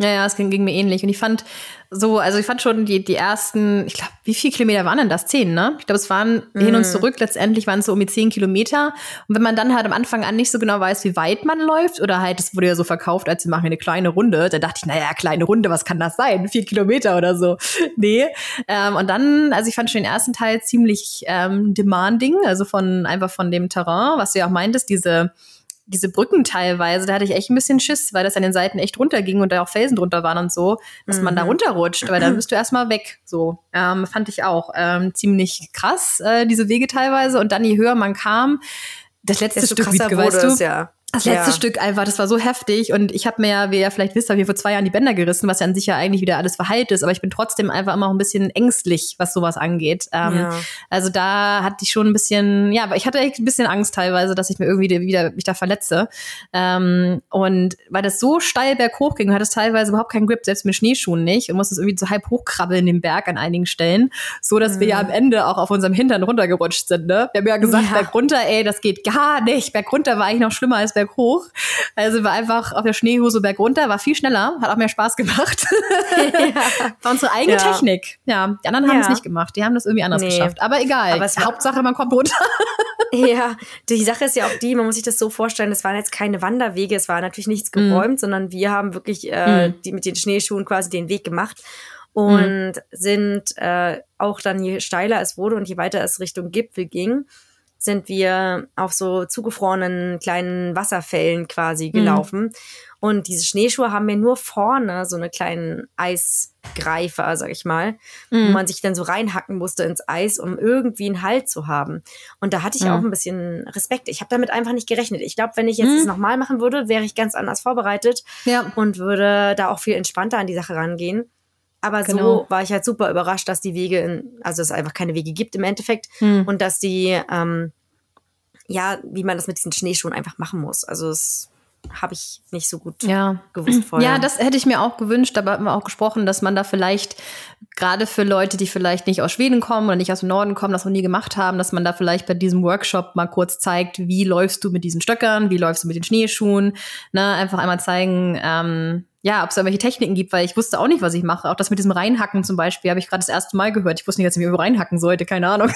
Ja, ja, es ging, ging, mir ähnlich. Und ich fand so, also ich fand schon die, die ersten, ich glaube, wie viele Kilometer waren denn das? Zehn, ne? Ich glaube, es waren mm. hin und mhm. zurück, letztendlich waren es so um die zehn Kilometer. Und wenn man dann halt am Anfang an nicht so genau weiß, wie weit man läuft, oder halt, es wurde ja so verkauft, als wir machen eine kleine Runde, da dachte ich, naja, kleine Runde, was kann das sein? Vier Kilometer oder so. nee. Ähm, und dann, also ich fand schon den ersten Teil ziemlich ähm, demanding, also von einfach von dem Terrain, was du ja auch meintest, diese diese Brücken teilweise, da hatte ich echt ein bisschen Schiss, weil das an den Seiten echt runterging und da auch Felsen drunter waren und so, dass mhm. man da mhm. runterrutscht, weil dann bist du erstmal weg. So, ähm, fand ich auch ähm, ziemlich krass, äh, diese Wege teilweise. Und dann, je höher man kam, das letzte Stück, Wiebke, weißt du, ja. Das letzte ja. Stück einfach, das war so heftig und ich habe mir ja, wie ihr vielleicht wisst, habe ich vor zwei Jahren die Bänder gerissen, was ja an sich ja eigentlich wieder alles verheilt ist, aber ich bin trotzdem einfach immer auch ein bisschen ängstlich, was sowas angeht. Ähm, ja. Also da hatte ich schon ein bisschen, ja, aber ich hatte echt ein bisschen Angst teilweise, dass ich mir irgendwie wieder mich da verletze. Ähm, und weil das so steil berghoch ging, hat es teilweise überhaupt keinen Grip, selbst mit Schneeschuhen nicht und musste es irgendwie so halb hochkrabbeln den Berg an einigen Stellen, so dass mhm. wir ja mhm. am Ende auch auf unserem Hintern runtergerutscht sind. Ne? Wir haben ja gesagt, ja. Berg runter, ey, das geht gar nicht. Berg runter war eigentlich noch schlimmer als Berg hoch. Also war einfach auf der Schneehose berg runter, war viel schneller, hat auch mehr Spaß gemacht. Ja. war unsere eigene ja. Technik. Ja, die anderen haben es nicht gemacht. Die haben das irgendwie anders nee. geschafft. Aber egal. Aber Hauptsache, man kommt runter. ja, die Sache ist ja auch die, man muss sich das so vorstellen, es waren jetzt keine Wanderwege, es war natürlich nichts mhm. geräumt, mm. sondern wir haben wirklich äh, mm. die, mit den Schneeschuhen quasi den Weg gemacht und mm. sind äh, auch dann, je steiler es wurde und je weiter es Richtung Gipfel ging, sind wir auf so zugefrorenen kleinen Wasserfällen quasi Mhm. gelaufen. Und diese Schneeschuhe haben mir nur vorne so eine kleinen Eisgreifer, sag ich mal, Mhm. wo man sich dann so reinhacken musste ins Eis, um irgendwie einen Halt zu haben. Und da hatte ich Mhm. auch ein bisschen Respekt. Ich habe damit einfach nicht gerechnet. Ich glaube, wenn ich jetzt es nochmal machen würde, wäre ich ganz anders vorbereitet Ja. und würde da auch viel entspannter an die Sache rangehen. Aber Genau. so war ich halt super überrascht, dass die Wege, in, also es einfach keine Wege gibt im Endeffekt Hm. und dass die, ähm, ja, wie man das mit diesen Schneeschuhen einfach machen muss. Also das habe ich nicht so gut Ja. gewusst vorher. Ja, das hätte ich mir auch gewünscht, aber hatten wir auch gesprochen, dass man da vielleicht, gerade für Leute, die vielleicht nicht aus Schweden kommen oder nicht aus dem Norden kommen, das noch nie gemacht haben, dass man da vielleicht bei diesem Workshop mal kurz zeigt, wie läufst du mit diesen Stöckern, wie läufst du mit den Schneeschuhen, ne, einfach einmal zeigen, ähm, ja, ob es da irgendwelche Techniken gibt, weil ich wusste auch nicht, was ich mache. Auch das mit diesem Reinhacken zum Beispiel habe ich gerade das erste Mal gehört. Ich wusste nicht, dass ich mir reinhacken sollte, keine Ahnung.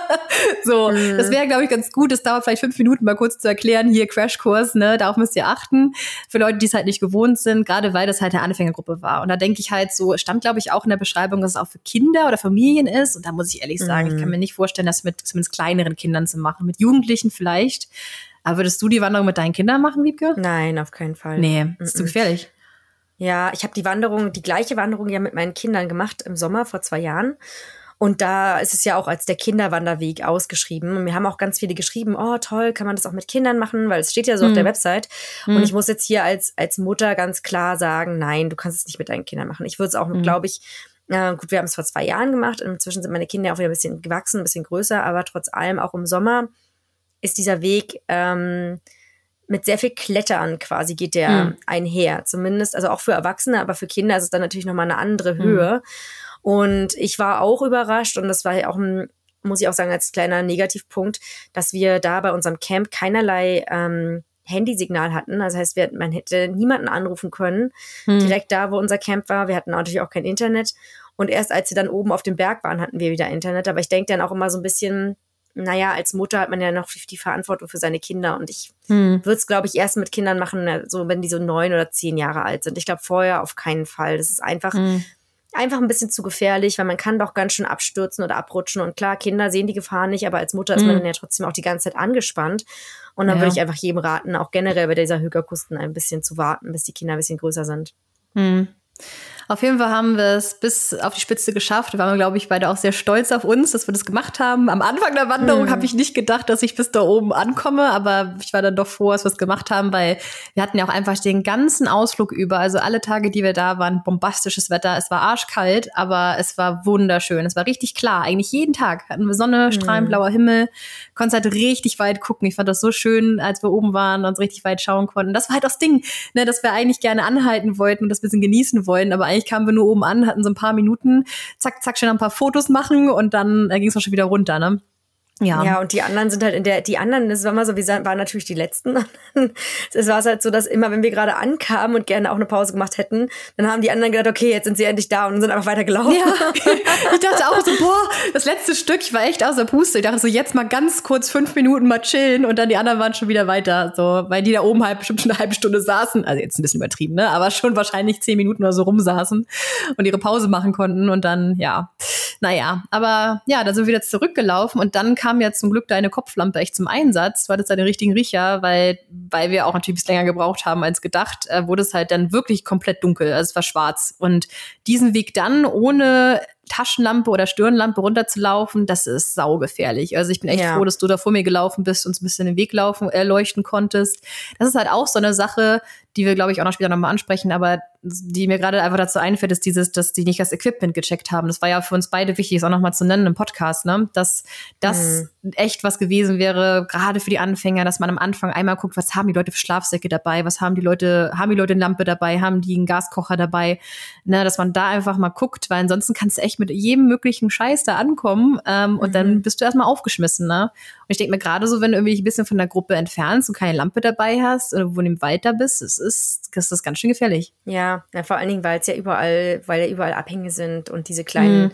so, das wäre, glaube ich, ganz gut. Das dauert vielleicht fünf Minuten, mal kurz zu erklären, hier Crashkurs, ne, darauf müsst ihr achten. Für Leute, die es halt nicht gewohnt sind, gerade weil das halt eine Anfängergruppe war. Und da denke ich halt so, stand, glaube ich, auch in der Beschreibung, dass es auch für Kinder oder Familien ist. Und da muss ich ehrlich sagen, ich kann mir nicht vorstellen, das mit zumindest kleineren Kindern zu machen. Mit Jugendlichen vielleicht. Aber würdest du die Wanderung mit deinen Kindern machen, Wiebke? Nein, auf keinen Fall. Nee, ist zu gefährlich. Ja, ich habe die Wanderung, die gleiche Wanderung ja mit meinen Kindern gemacht im Sommer vor zwei Jahren. Und da ist es ja auch als der Kinderwanderweg ausgeschrieben. Und mir haben auch ganz viele geschrieben, oh toll, kann man das auch mit Kindern machen, weil es steht ja so auf der Website. Und ich muss jetzt hier als, als Mutter ganz klar sagen, nein, du kannst es nicht mit deinen Kindern machen. Ich würde es auch, glaube ich, äh, gut, wir haben es vor zwei Jahren gemacht. Inzwischen sind meine Kinder auch wieder ein bisschen gewachsen, ein bisschen größer, aber trotz allem auch im Sommer ist dieser Weg ähm, mit sehr viel Klettern quasi geht der Mhm. einher. Zumindest, also auch für Erwachsene, aber für Kinder ist es dann natürlich nochmal eine andere Höhe. Und ich war auch überrascht und das war ja auch ein, muss ich auch sagen, als kleiner Negativpunkt, dass wir da bei unserem Camp keinerlei ähm, Handysignal hatten. Das heißt, wir, man hätte niemanden anrufen können, direkt da, wo unser Camp war. Wir hatten natürlich auch kein Internet. Und erst als wir dann oben auf dem Berg waren, hatten wir wieder Internet. Aber ich denke dann auch immer so ein bisschen, naja, als Mutter hat man ja noch die Verantwortung für seine Kinder. Und ich Hm. würde es, glaube ich, erst mit Kindern machen, so wenn die so neun oder zehn Jahre alt sind. Ich glaube, vorher auf keinen Fall. Das ist einfach, Hm. einfach ein bisschen zu gefährlich, weil man kann doch ganz schön abstürzen oder abrutschen. Und klar, Kinder sehen die Gefahr nicht, aber als Mutter ist man Mhm. dann ja trotzdem auch die ganze Zeit angespannt. Und dann Ja. würde ich einfach jedem raten, auch generell bei dieser Hökerkusten ein bisschen zu warten, bis die Kinder ein bisschen größer sind. Hm. Auf jeden Fall haben wir es bis auf die Spitze geschafft. Da waren wir, glaube ich, beide auch sehr stolz auf uns, dass wir das gemacht haben. Am Anfang der Wanderung Mhm. habe ich nicht gedacht, dass ich bis da oben ankomme, aber ich war dann doch froh, dass wir es gemacht haben, weil wir hatten ja auch einfach den ganzen Ausflug über, also alle Tage, die wir da waren, bombastisches Wetter. Es war arschkalt, aber es war wunderschön. Es war richtig klar. Eigentlich jeden Tag hatten wir Sonne, strahlend blauer Himmel, konntest halt richtig weit gucken. Ich fand das so schön, als wir oben waren und uns richtig weit schauen konnten. Das war halt das Ding, ne, dass wir eigentlich gerne anhalten wollten und das bisschen genießen wollten, aber eigentlich kamen wir nur oben an, hatten so ein paar Minuten, zack, zack, schnell ein paar Fotos machen und dann äh, ging es auch schon wieder runter, ne? Ja. Ja, und die anderen sind halt in der, die anderen, das war mal so, wir waren natürlich die Letzten. Es war halt so, dass immer, wenn wir gerade ankamen und gerne auch eine Pause gemacht hätten, dann haben die anderen gedacht, okay, jetzt sind sie endlich da und sind einfach weitergelaufen. Ja, ich dachte auch so, boah, das letzte Stück, ich war echt außer Puste. Ich dachte so, jetzt mal ganz kurz fünf Minuten mal chillen und dann die anderen waren schon wieder weiter. So, weil die da oben halt bestimmt schon eine halbe Stunde saßen. Also jetzt ein bisschen übertrieben, ne? Aber schon wahrscheinlich zehn Minuten oder so rumsaßen und ihre Pause machen konnten und dann, ja, naja. Aber ja, dann sind wir wieder zurückgelaufen und dann kam ja zum Glück deine Kopflampe echt zum Einsatz. Du hattest da den richtigen Riecher, weil, weil wir auch natürlich länger gebraucht haben als gedacht, äh, wurde es halt dann wirklich komplett dunkel. Also es war schwarz. Und diesen Weg dann ohne Taschenlampe oder Stirnlampe runterzulaufen, das ist saugefährlich. Also ich bin echt Ja. froh, dass du da vor mir gelaufen bist und uns ein bisschen den Weg laufen, äh, leuchten konntest. Das ist halt auch so eine Sache, die wir, glaube ich, auch noch später nochmal ansprechen, aber die mir gerade einfach dazu einfällt, ist dieses, dass die nicht das Equipment gecheckt haben. Das war ja für uns beide wichtig, es auch nochmal zu nennen im Podcast, ne? Dass das echt was gewesen wäre, gerade für die Anfänger, dass man am Anfang einmal guckt, was haben die Leute für Schlafsäcke dabei, was haben die Leute, haben die Leute eine Lampe dabei, haben die einen Gaskocher dabei, ne? Dass man da einfach mal guckt, weil ansonsten kannst du echt mit jedem möglichen Scheiß da ankommen ähm, und dann bist du erstmal aufgeschmissen, ne? Und ich denke mir gerade so, wenn du irgendwie ein bisschen von der Gruppe entfernst und keine Lampe dabei hast oder wo du im Wald da bist, es ist, das ist ganz schön gefährlich. Ja, ja vor allen Dingen, weil es ja überall, weil ja überall Abhänge sind und diese kleinen,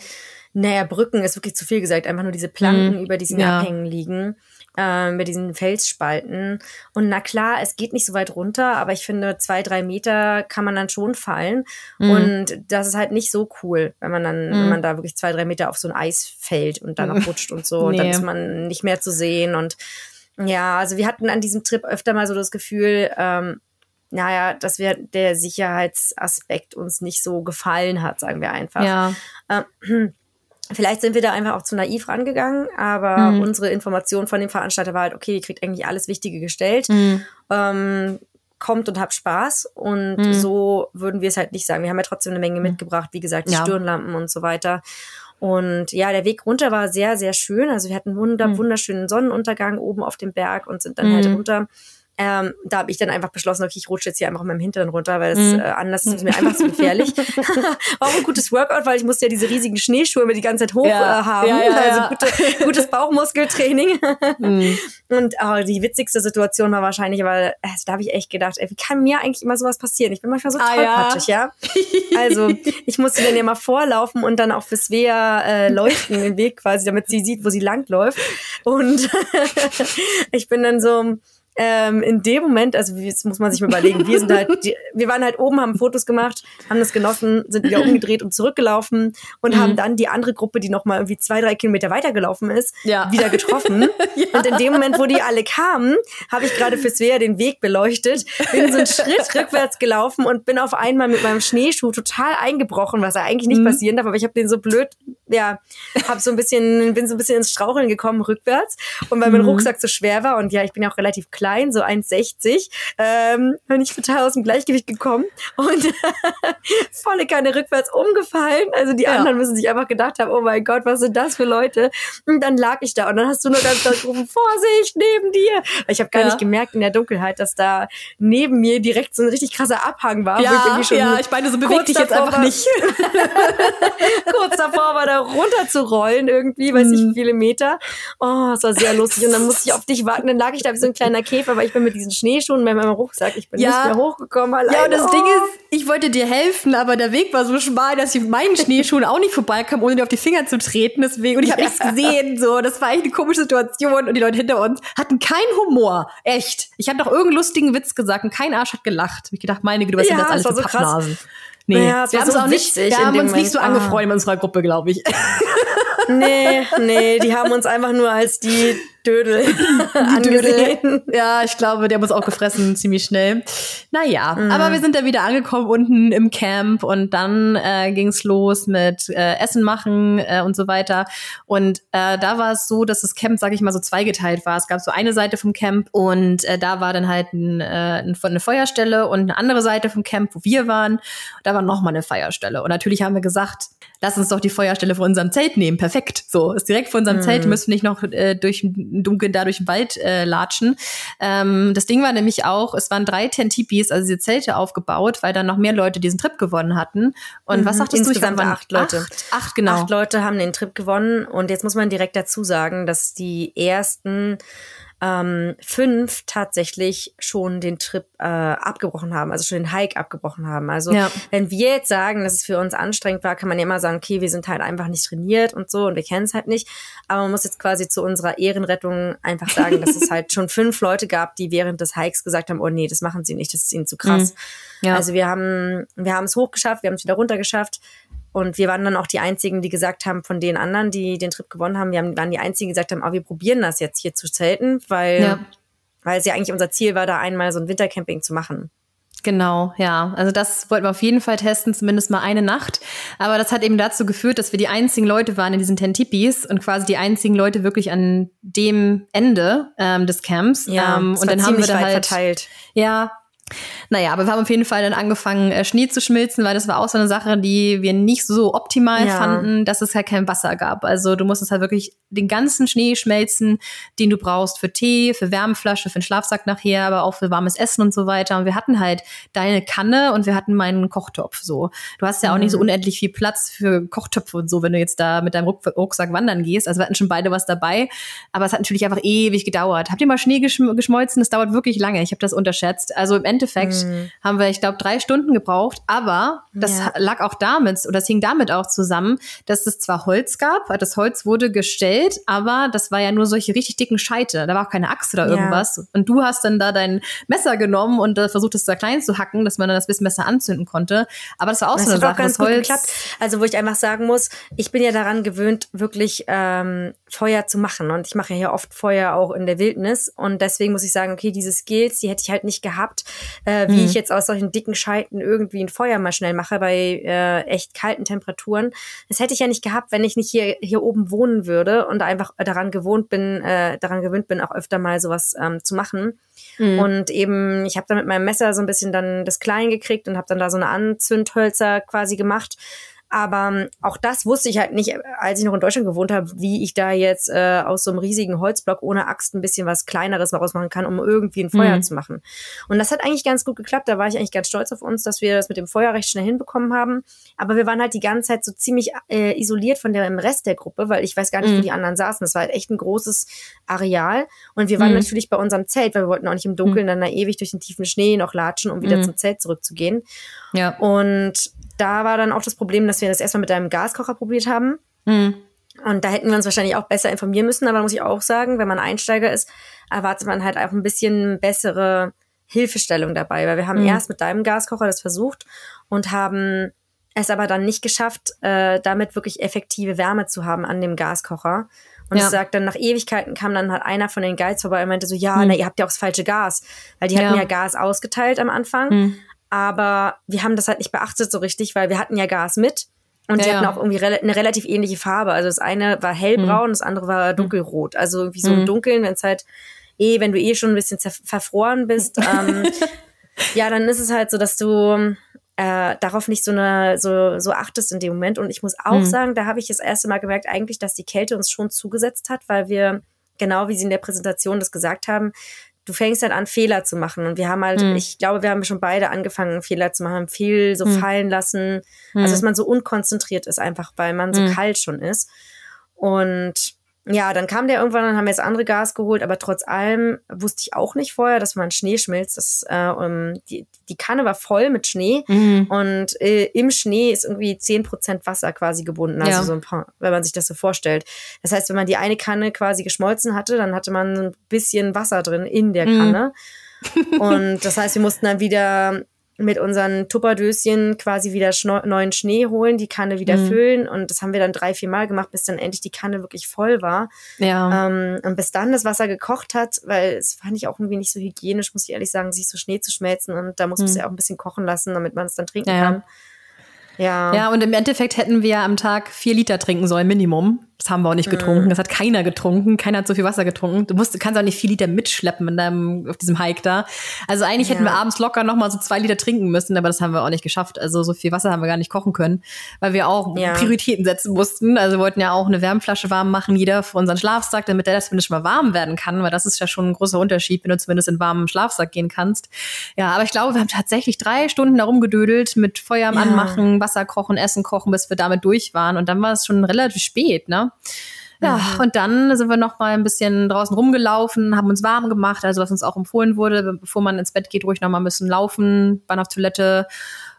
naja, Brücken ist wirklich zu viel gesagt, einfach nur diese Planken Mhm. über diesen Ja. Abhängen liegen. äh, mit diesen Felsspalten. Und na klar, es geht nicht so weit runter, aber ich finde, zwei, drei Meter kann man dann schon fallen. Mhm. Und das ist halt nicht so cool, wenn man dann, wenn Mhm. man da wirklich zwei, drei Meter auf so ein Eis fällt und dann noch rutscht und so. Und dann Nee. ist man nicht mehr zu sehen. Und ja, also wir hatten an diesem Trip öfter mal so das Gefühl, ähm, naja, dass wir der Sicherheitsaspekt uns nicht so gefallen hat, sagen wir einfach. Ja. Ähm, Vielleicht sind wir da einfach auch zu naiv rangegangen, aber Mhm. unsere Information von dem Veranstalter war halt, okay, ihr kriegt eigentlich alles Wichtige gestellt, Mhm. ähm, kommt und habt Spaß. Und Mhm. so würden wir es halt nicht sagen. Wir haben ja trotzdem eine Menge mitgebracht, wie gesagt, die Ja. Stirnlampen und so weiter. Und ja, der Weg runter war sehr, sehr schön. Also wir hatten einen wunder, Mhm. wunderschönen Sonnenuntergang oben auf dem Berg und sind dann halt runter. Ähm, da habe ich dann einfach beschlossen, okay, ich rutsche jetzt hier einfach mit meinem Hintern runter, weil das Mhm. äh, anders ist mir einfach zu gefährlich. war auch ein gutes Workout, weil ich musste ja diese riesigen Schneeschuhe mir die ganze Zeit hoch Ja. äh, haben. Ja, ja, also ja. Gute, gutes Bauchmuskeltraining. Mhm. Und oh, die witzigste Situation war wahrscheinlich, weil äh, da habe ich echt gedacht, ey, wie kann mir eigentlich immer sowas passieren? Ich bin manchmal so Ah, ja. tollpatschig, ja. Also ich musste dann ja mal vorlaufen und dann auch für Svea äh, leuchten den Weg quasi, damit sie sieht, wo sie langläuft. Und ich bin dann so ähm, in dem Moment, also jetzt muss man sich mal überlegen, wir sind halt, die, wir waren halt oben, haben Fotos gemacht, haben das genossen, sind wieder umgedreht und zurückgelaufen und haben dann die andere Gruppe, die noch mal irgendwie zwei, drei Kilometer weitergelaufen ist, Ja. wieder getroffen. Und in dem Moment, wo die alle kamen, habe ich gerade für Svea den Weg beleuchtet, bin so einen Schritt rückwärts gelaufen und bin auf einmal mit meinem Schneeschuh total eingebrochen, was ja eigentlich nicht passieren darf, aber ich habe den so blöd, ja, habe so ein bisschen, bin so ein bisschen ins Straucheln gekommen rückwärts. Und weil mein Rucksack so schwer war und ja, ich bin ja auch relativ klein, so 1,60, ähm, bin ich total aus dem Gleichgewicht gekommen und volle Kanne rückwärts umgefallen. Also die Ja. anderen müssen sich einfach gedacht haben, oh mein Gott, was sind das für Leute? Und dann lag ich da und dann hast du nur ganz laut gerufen, Vorsicht, neben dir. Ich habe gar Ja. nicht gemerkt in der Dunkelheit, dass da neben mir direkt so ein richtig krasser Abhang war. wo ich Ja, ja, ich meine, so beweg kurz dich jetzt einfach war- nicht. kurz davor war, da runter zu rollen irgendwie, weiß ich Mhm. wie viele Meter. Oh, es war sehr lustig. Und dann musste ich auf dich warten. Dann lag ich da wie so ein kleiner Käfer, weil ich bin mit diesen Schneeschuhen mit meinem Rucksack. Ich bin Ja. nicht mehr hochgekommen alleine. Ja, und das oh. Ding ist, ich wollte dir helfen, aber der Weg war so schmal, dass ich mit meinen Schneeschuhen auch nicht vorbeikam, ohne dir auf die Finger zu treten. Deswegen, und ich habe nichts gesehen. So, das war echt eine komische Situation. Und die Leute hinter uns hatten keinen Humor. Echt. Ich habe doch irgendeinen lustigen Witz gesagt und kein Arsch hat gelacht. Ich gedacht, meine Güte, was Ja, sind das alles für so krass. Pappnasen? Nee, Ja, es wir haben so uns auch nicht, wir haben uns nicht so Moment. Ah. angefreundet in unserer Gruppe, glaube ich. Nee, nee, die haben uns einfach nur als die Dödel angesehen. Ja, ich glaube, der muss auch gefressen ziemlich schnell. Naja, Mhm. aber wir sind da wieder angekommen unten im Camp und dann äh, ging's los mit äh, Essen machen äh, und so weiter. Und äh, da war es so, dass das Camp, sag ich mal, so zweigeteilt war. Es gab so eine Seite vom Camp und äh, da war dann halt ein, äh, ein- eine Feuerstelle und eine andere Seite vom Camp, wo wir waren, da war nochmal eine Feuerstelle. Und natürlich haben wir gesagt, lass uns doch die Feuerstelle vor unserem Zelt nehmen. Perfekt. So, ist direkt vor unserem Zelt, müssen nicht noch äh, durch den Dunkeln da durch den Wald äh, latschen. Ähm, das Ding war nämlich auch, es waren drei Tentipis, also diese Zelte aufgebaut, weil dann noch mehr Leute diesen Trip gewonnen hatten. Und was Mhm, sagtest du? Ich insgesamt waren acht Leute. Acht, acht genau. Acht Leute haben den Trip gewonnen und jetzt muss man direkt dazu sagen, dass die ersten ähm, fünf tatsächlich schon den Trip äh, abgebrochen haben, also schon den Hike abgebrochen haben. Also Ja. wenn wir jetzt sagen, dass es für uns anstrengend war, kann man ja immer sagen, okay, wir sind halt einfach nicht trainiert und so und wir kennen es halt nicht. Aber man muss jetzt quasi zu unserer Ehrenrettung einfach sagen, dass es halt schon fünf Leute gab, die während des Hikes gesagt haben, oh nee, das machen sie nicht, das ist ihnen zu krass. Mhm. Ja. Also wir haben, wir haben es hochgeschafft, wir haben es wieder runtergeschafft. Und wir waren dann auch die einzigen, die gesagt haben, von den anderen, die den Trip gewonnen haben, wir haben, waren die einzigen, die gesagt haben, ah, wir probieren das jetzt hier zu zelten, weil, Ja. weil es ja eigentlich unser Ziel war, da einmal so ein Wintercamping zu machen. Genau, ja. Also das wollten wir auf jeden Fall testen, zumindest mal eine Nacht. Aber das hat eben dazu geführt, dass wir die einzigen Leute waren in diesen Tentipis und quasi die einzigen Leute wirklich an dem Ende ähm, des Camps. ähm, es und dann haben wir da halt verteilt. Ja. Naja, aber wir haben auf jeden Fall dann angefangen, äh, Schnee zu schmilzen, weil das war auch so eine Sache, die wir nicht so optimal Ja. fanden, dass es halt kein Wasser gab. Also du musstest halt wirklich den ganzen Schnee schmelzen, den du brauchst für Tee, für Wärmflasche, für den Schlafsack nachher, aber auch für warmes Essen und so weiter. Und wir hatten halt deine Kanne und wir hatten meinen Kochtopf so. Du hast ja auch nicht so unendlich viel Platz für Kochtöpfe und so, wenn du jetzt da mit deinem Ruck Rucksack wandern gehst. Also wir hatten schon beide was dabei, aber es hat natürlich einfach ewig gedauert. Habt ihr mal Schnee geschm geschmolzen? Das dauert wirklich lange. Ich habe das unterschätzt. Also im Endeffekt haben wir, ich glaube, drei Stunden gebraucht, aber das Ja. lag auch damit, oder das hing damit auch zusammen, dass es zwar Holz gab, das Holz wurde gestellt, aber das war ja nur solche richtig dicken Scheite. Da war auch keine Axt oder Ja. irgendwas. Und du hast dann da dein Messer genommen und äh, versucht, es da klein zu hacken, dass man dann das bisschen besser anzünden konnte. Aber das war auch Das so eine hat auch Sache. ganz Das gut Holz, geklappt. Also wo ich einfach sagen muss, ich bin ja daran gewöhnt, wirklich ähm, Feuer zu machen. Und ich mache ja hier oft Feuer auch in der Wildnis. Und deswegen muss ich sagen, okay, diese Skills, die hätte ich halt nicht gehabt, äh, wie Mhm. ich jetzt aus solchen dicken Scheiten irgendwie ein Feuer mal schnell mache bei äh, echt kalten Temperaturen. Das hätte ich ja nicht gehabt, wenn ich nicht hier, hier oben wohnen würde und einfach daran gewohnt bin, äh, daran gewöhnt bin, auch öfter mal sowas ähm, zu machen. Mhm. Und eben, ich habe da mit meinem Messer so ein bisschen dann das Klein gekriegt und habe dann da so eine Anzündhölzer quasi gemacht. Aber ähm, auch das wusste ich halt nicht, als ich noch in Deutschland gewohnt habe, wie ich da jetzt äh, aus so einem riesigen Holzblock ohne Axt ein bisschen was Kleineres mal rausmachen kann, um irgendwie ein Feuer Mhm. zu machen. Und das hat eigentlich ganz gut geklappt. Da war ich eigentlich ganz stolz auf uns, dass wir das mit dem Feuer recht schnell hinbekommen haben. Aber wir waren halt die ganze Zeit so ziemlich äh, isoliert von dem Rest der Gruppe, weil ich weiß gar nicht, wo Mhm. die anderen saßen. Das war halt echt ein großes Areal. Und wir waren Mhm. natürlich bei unserem Zelt, weil wir wollten auch nicht im Dunkeln dann da ewig durch den tiefen Schnee noch latschen, um wieder Mhm. zum Zelt zurückzugehen. ja. Und da war dann auch das Problem, dass wir das erstmal mit einem Gaskocher probiert haben. Mhm. Und da hätten wir uns wahrscheinlich auch besser informieren müssen. Aber da muss ich auch sagen, wenn man Einsteiger ist, erwartet man halt auch ein bisschen bessere Hilfestellung dabei. Weil wir haben Mhm. erst mit deinem Gaskocher das versucht und haben es aber dann nicht geschafft, äh, damit wirklich effektive Wärme zu haben an dem Gaskocher. Und Ja. es sagt dann, nach Ewigkeiten kam dann halt einer von den Guides vorbei und meinte so, ja, Mhm. na, ihr habt ja auch das falsche Gas. Weil die hatten Ja. ja Gas ausgeteilt am Anfang. Mhm. Aber wir haben das halt nicht beachtet so richtig, weil wir hatten ja Gas mit. Und die Ja, hatten ja. auch irgendwie rela eine relativ ähnliche Farbe. Also das eine war hellbraun, das andere war dunkelrot. Also irgendwie so im Mhm. Dunkeln, wenn es halt eh, wenn du eh schon ein bisschen verfroren bist, ähm, ja, dann ist es halt so, dass du äh, darauf nicht so eine so so achtest in dem Moment. Und ich muss auch Mhm. sagen, da habe ich das erste Mal gemerkt, eigentlich, dass die Kälte uns schon zugesetzt hat, weil wir genau wie sie in der Präsentation das gesagt haben, du fängst halt an, Fehler zu machen. Und wir haben halt, Mhm. ich glaube, wir haben schon beide angefangen, Fehler zu machen, viel so Mhm. fallen lassen. Also, dass man so unkonzentriert ist, einfach weil man so Mhm. kalt schon ist. Und ja, dann kam der irgendwann, dann haben wir das andere Gas geholt, aber trotz allem wusste ich auch nicht vorher, dass man Schnee schmilzt. Das, äh, um, die, die Kanne war voll mit Schnee Mhm. und äh, im Schnee ist irgendwie 10% Wasser quasi gebunden, also Ja. so ein paar, wenn man sich das so vorstellt. Das heißt, wenn man die eine Kanne quasi geschmolzen hatte, dann hatte man ein bisschen Wasser drin in der Mhm. Kanne. und das heißt, wir mussten dann wieder mit unseren Tupperdöschen quasi wieder neuen Schnee holen, die Kanne wieder Mhm. füllen und das haben wir dann drei, vier Mal gemacht, bis dann endlich die Kanne wirklich voll war. Ja. Ähm, und bis dann das Wasser gekocht hat, weil es fand ich auch irgendwie nicht so hygienisch, muss ich ehrlich sagen, sich so Schnee zu schmelzen und da muss man es Mhm. ja auch ein bisschen kochen lassen, damit man es dann trinken ja. kann. Ja. Ja, und im Endeffekt hätten wir am Tag vier Liter trinken sollen, Minimum. Das haben wir auch nicht getrunken. Das hat keiner getrunken. Keiner hat so viel Wasser getrunken. Du musst, du kannst auch nicht vier Liter mitschleppen in deinem, auf diesem Hike da. Also eigentlich hätten Ja. wir abends locker noch mal so zwei Liter trinken müssen, aber das haben wir auch nicht geschafft. Also so viel Wasser haben wir gar nicht kochen können, weil wir auch Ja. Prioritäten setzen mussten. Also wir wollten ja auch eine Wärmflasche warm machen, jeder für unseren Schlafsack, damit der zumindest mal warm werden kann, weil das ist ja schon ein großer Unterschied, wenn du zumindest in warmen Schlafsack gehen kannst. Ja, aber ich glaube, wir haben tatsächlich drei Stunden darum gedödelt mit Feuer am Ja. Anmachen, Wasser kochen, Essen kochen, bis wir damit durch waren. Und dann war es schon relativ spät, ne? Ja, und dann sind wir noch mal ein bisschen draußen rumgelaufen, haben uns warm gemacht, also was uns auch empfohlen wurde, bevor man ins Bett geht, ruhig noch mal ein bisschen laufen, waren auf Toilette.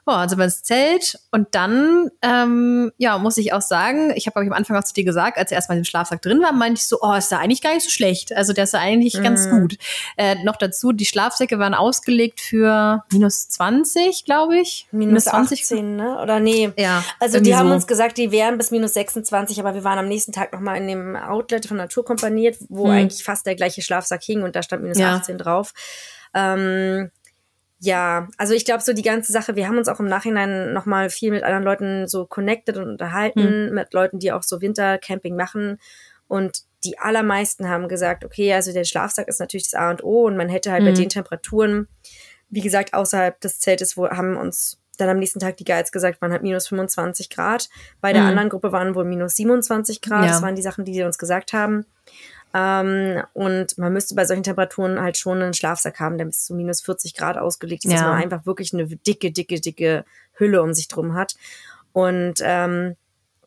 Ja, dann sind wir ins Zelt und dann, ähm, ja, muss ich auch sagen, ich habe am Anfang auch zu dir gesagt, als er erstmal im Schlafsack drin war, meinte ich so, oh, ist da eigentlich gar nicht so schlecht. Also der ist da eigentlich ganz Mhm. gut. Äh, noch dazu, die Schlafsäcke waren ausgelegt für minus 20, glaube ich. Minus 18, ne? Oder nee. Ja. Also die haben so. uns gesagt, die wären bis minus 26, aber wir waren am nächsten Tag nochmal in dem Outlet von Naturkompanie, wo Hm. eigentlich fast der gleiche Schlafsack hing und da stand minus Ja. 18 drauf. Ähm, ja, also ich glaube so die ganze Sache, wir haben uns auch im Nachhinein nochmal viel mit anderen Leuten so connected und unterhalten, mit Leuten, die auch so Wintercamping machen und die allermeisten haben gesagt, okay, also der Schlafsack ist natürlich das A und O und man hätte halt bei Mhm. den Temperaturen, wie gesagt, außerhalb des Zeltes, wo haben uns dann am nächsten Tag die Guides gesagt, waren halt minus 25 Grad. Bei der Mhm. anderen Gruppe waren wohl minus 27 Grad. Ja. Das waren die Sachen, die die uns gesagt haben. Ähm, und man müsste bei solchen Temperaturen halt schon einen Schlafsack haben, der bis zu minus 40 Grad ausgelegt ist, dass Ja. man einfach wirklich eine dicke, dicke, dicke Hülle um sich drum hat. Und ähm,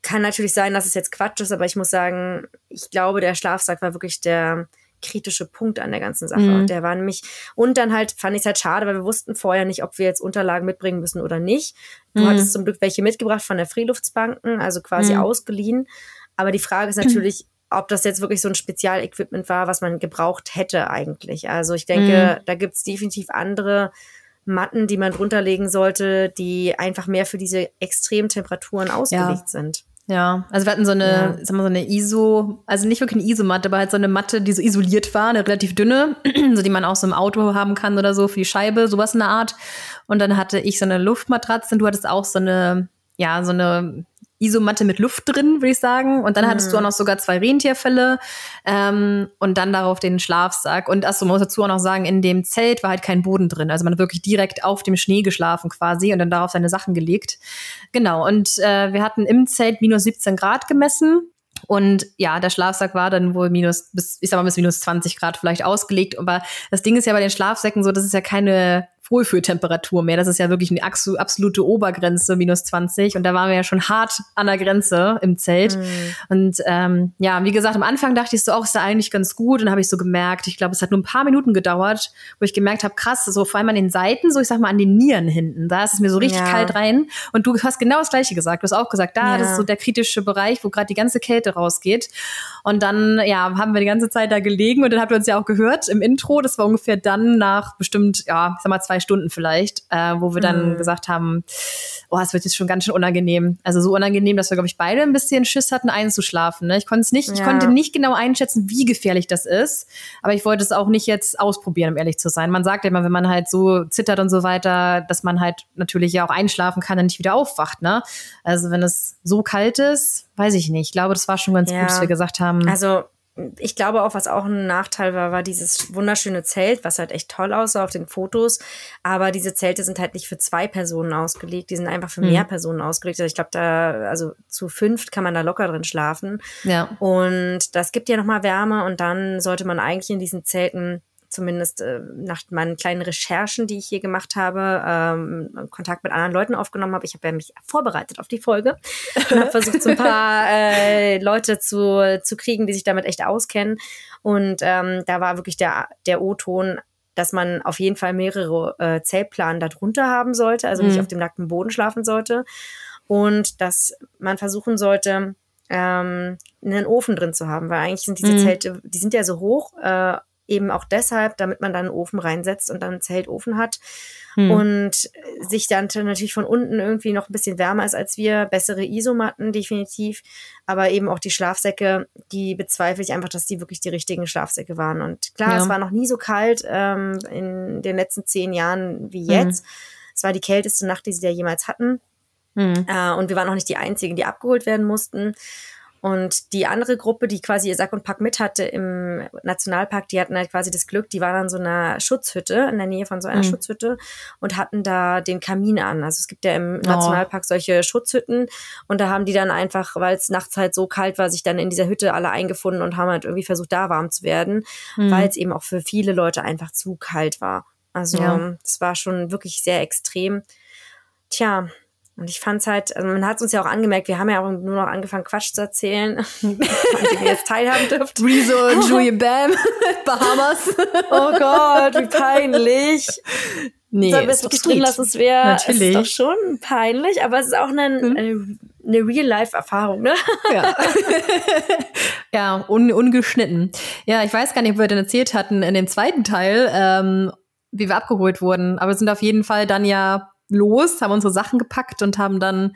kann natürlich sein, dass es jetzt Quatsch ist, aber ich muss sagen, ich glaube, der Schlafsack war wirklich der kritische Punkt an der ganzen Sache. Mhm. Der war nämlich, und dann halt fand ich es halt schade, weil wir wussten vorher nicht, ob wir jetzt Unterlagen mitbringen müssen oder nicht. Du Mhm. hattest zum Glück welche mitgebracht von der Freeluftsbanken, also quasi Mhm. ausgeliehen. Aber die Frage ist natürlich, ob das jetzt wirklich so ein Spezialequipment war, was man gebraucht hätte eigentlich. Also ich denke, da gibt's definitiv andere Matten, die man drunter legen sollte, die einfach mehr für diese extremen Temperaturen ausgelegt sind. Ja, also wir hatten so eine, Ja. sagen wir so eine ISO, also nicht wirklich eine ISO-Matte, aber halt so eine Matte, die so isoliert war, eine relativ dünne, so die man auch so im Auto haben kann oder so für die Scheibe, sowas in der Art. Und dann hatte ich so eine Luftmatratze und du hattest auch so eine, ja, so eine Isomatte mit Luft drin, würde ich sagen. Und dann hattest du auch noch sogar zwei Rentierfälle ähm, und dann darauf den Schlafsack. Und achso, man muss dazu auch noch sagen, in dem Zelt war halt kein Boden drin. Also man hat wirklich direkt auf dem Schnee geschlafen quasi und dann darauf seine Sachen gelegt. Genau, und äh, wir hatten im Zelt minus 17 Grad gemessen. Und ja, der Schlafsack war dann wohl minus, bis, ich sag mal, bis minus 20 Grad vielleicht ausgelegt. Aber das Ding ist ja bei den Schlafsäcken so, das ist ja keine Wohlfühltemperatur mehr. Das ist ja wirklich eine absolute Obergrenze, minus 20. Und da waren wir ja schon hart an der Grenze im Zelt. Mhm. Und ähm, ja, wie gesagt, am Anfang dachte ich so, auch ist da eigentlich ganz gut. Und dann habe ich so gemerkt, ich glaube, es hat nur ein paar Minuten gedauert, wo ich gemerkt habe, krass, so vor allem an den Seiten, so ich sag mal an den Nieren hinten, da ist es mir so richtig Ja. kalt rein. Und du hast genau das Gleiche gesagt. Du hast auch gesagt, da, Ja. das ist so der kritische Bereich, wo gerade die ganze Kälte rausgeht. Und dann, ja, haben wir die ganze Zeit da gelegen und dann habt ihr uns ja auch gehört im Intro. Das war ungefähr dann nach bestimmt, ja, ich sag mal zwei Stunden vielleicht, äh, wo wir dann gesagt haben, oh, es wird jetzt schon ganz schön unangenehm. Also so unangenehm, dass wir, glaube ich, beide ein bisschen Schiss hatten, einzuschlafen. Ne? Ich konnte es nicht, ich Ja. konnte nicht genau einschätzen, wie gefährlich das ist. Aber ich wollte es auch nicht jetzt ausprobieren, um ehrlich zu sein. Man sagt ja immer, wenn man halt so zittert und so weiter, dass man halt natürlich ja auch einschlafen kann und nicht wieder aufwacht. Ne? Also wenn es so kalt ist, weiß ich nicht. Ich glaube, das war schon ganz Ja. gut, dass wir gesagt haben. Also ich glaube auch, was auch ein Nachteil war, war dieses wunderschöne Zelt, was halt echt toll aussah auf den Fotos. Aber diese Zelte sind halt nicht für zwei Personen ausgelegt, die sind einfach für Hm. mehr Personen ausgelegt. Also ich glaube, da, also zu fünft kann man da locker drin schlafen. ja. Und das gibt ja nochmal Wärme und dann sollte man eigentlich in diesen Zelten zumindest äh, nach meinen kleinen Recherchen, die ich hier gemacht habe, ähm, Kontakt mit anderen Leuten aufgenommen habe. Ich habe ja mich vorbereitet auf die Folge und habe versucht, so ein paar äh, Leute zu, zu kriegen, die sich damit echt auskennen. Und ähm, da war wirklich der, der O-Ton, dass man auf jeden Fall mehrere äh, Zeltplanen darunter haben sollte, also nicht Mhm. auf dem nackten Boden schlafen sollte. Und dass man versuchen sollte, ähm, einen Ofen drin zu haben, weil eigentlich sind diese Mhm. Zelte, die sind ja so hoch, äh, eben auch deshalb, damit man dann einen Ofen reinsetzt und dann einen Zeltofen hat Hm. und sich dann natürlich von unten irgendwie noch ein bisschen wärmer ist als wir, bessere Isomatten definitiv, aber eben auch die Schlafsäcke, die bezweifle ich einfach, dass die wirklich die richtigen Schlafsäcke waren. Und klar, Ja. es war noch nie so kalt ähm, in den letzten zehn Jahren wie Mhm. jetzt. Es war die kälteste Nacht, die sie da jemals hatten. Hm. Äh, und wir waren auch nicht die Einzigen, die abgeholt werden mussten. Und die andere Gruppe, die quasi ihr Sack und Pack mit hatte im Nationalpark, die hatten halt quasi das Glück, die waren an so einer Schutzhütte, in der Nähe von so einer Mhm. Schutzhütte und hatten da den Kamin an. Also es gibt ja im Oh. Nationalpark solche Schutzhütten und da haben die dann einfach, weil es nachts halt so kalt war, sich dann in dieser Hütte alle eingefunden und haben halt irgendwie versucht, da warm zu werden, Mhm. weil es eben auch für viele Leute einfach zu kalt war. Also Ja. das war schon wirklich sehr extrem. Tja, und ich fand's halt, also man hat uns ja auch angemerkt, wir haben ja auch nur noch angefangen, Quatsch zu erzählen, an dem ihr jetzt teilhaben dürft. Rezo und Julian Bam, Bahamas. Oh Gott, wie peinlich. Nee, Sollen wir es ist doch wirklich drin lassen? Es wäre Natürlich. ist doch schon peinlich, aber es ist auch eine, eine, eine Real-Life-Erfahrung, ne? Ja, ja un, ungeschnitten. Ja, ich weiß gar nicht, ob wir denn erzählt hatten in dem zweiten Teil, ähm, wie wir abgeholt wurden. Aber wir sind auf jeden Fall dann ja los, haben unsere Sachen gepackt und haben dann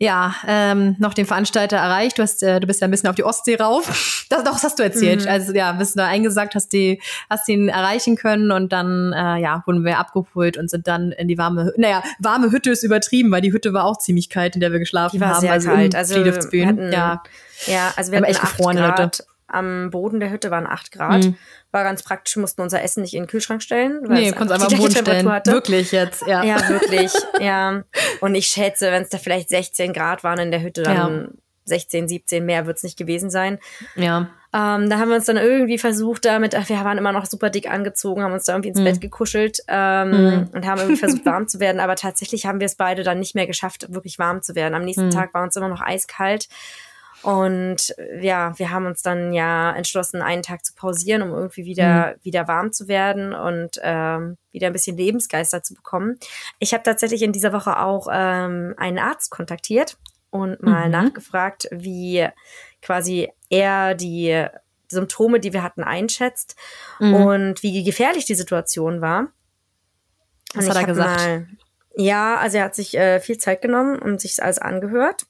ja ähm, noch den Veranstalter erreicht. Du hast, äh, du bist ja ein bisschen auf die Ostsee rauf. Das, doch, das hast du erzählt. Mhm. Also ja, bist da eingesagt, hast die, hast ihn erreichen können und dann äh, ja wurden wir abgeholt und sind dann in die warme, naja, warme Hütte ist übertrieben, weil die Hütte war auch ziemlich kalt, in der wir geschlafen Die war haben. sehr also kalt. Also wir hatten- ja. Ja, also wir hatten echt 8 gefrorene Grad. Leute. Am Boden der Hütte waren 8 Grad. Mhm. War ganz praktisch, wir mussten unser Essen nicht in den Kühlschrank stellen. weil Nee, es konntest einfach am Boden stellen. Hatte. Wirklich jetzt, ja. Ja, wirklich. ja. Und ich schätze, wenn es da vielleicht 16 Grad waren in der Hütte, dann 16, 17 mehr wird es nicht gewesen sein. ja. Ähm, da haben wir uns dann irgendwie versucht, damit, ach, wir waren immer noch super dick angezogen, haben uns da irgendwie ins Mhm. Bett gekuschelt ähm, Mhm. und haben irgendwie versucht, warm zu werden. Aber tatsächlich haben wir es beide dann nicht mehr geschafft, wirklich warm zu werden. Am nächsten Mhm. Tag war uns immer noch eiskalt. Und äh, ja, wir haben uns dann ja entschlossen, einen Tag zu pausieren, um irgendwie wieder, Mhm. wieder warm zu werden und ähm, wieder ein bisschen Lebensgeister zu bekommen. Ich habe tatsächlich in dieser Woche auch ähm, einen Arzt kontaktiert und mal Mhm. nachgefragt, wie quasi er die Symptome, die wir hatten, einschätzt Mhm. und wie gefährlich die Situation war. Was Und hat er gesagt? Mal, ja, also er hat sich äh, viel Zeit genommen und sich alles angehört.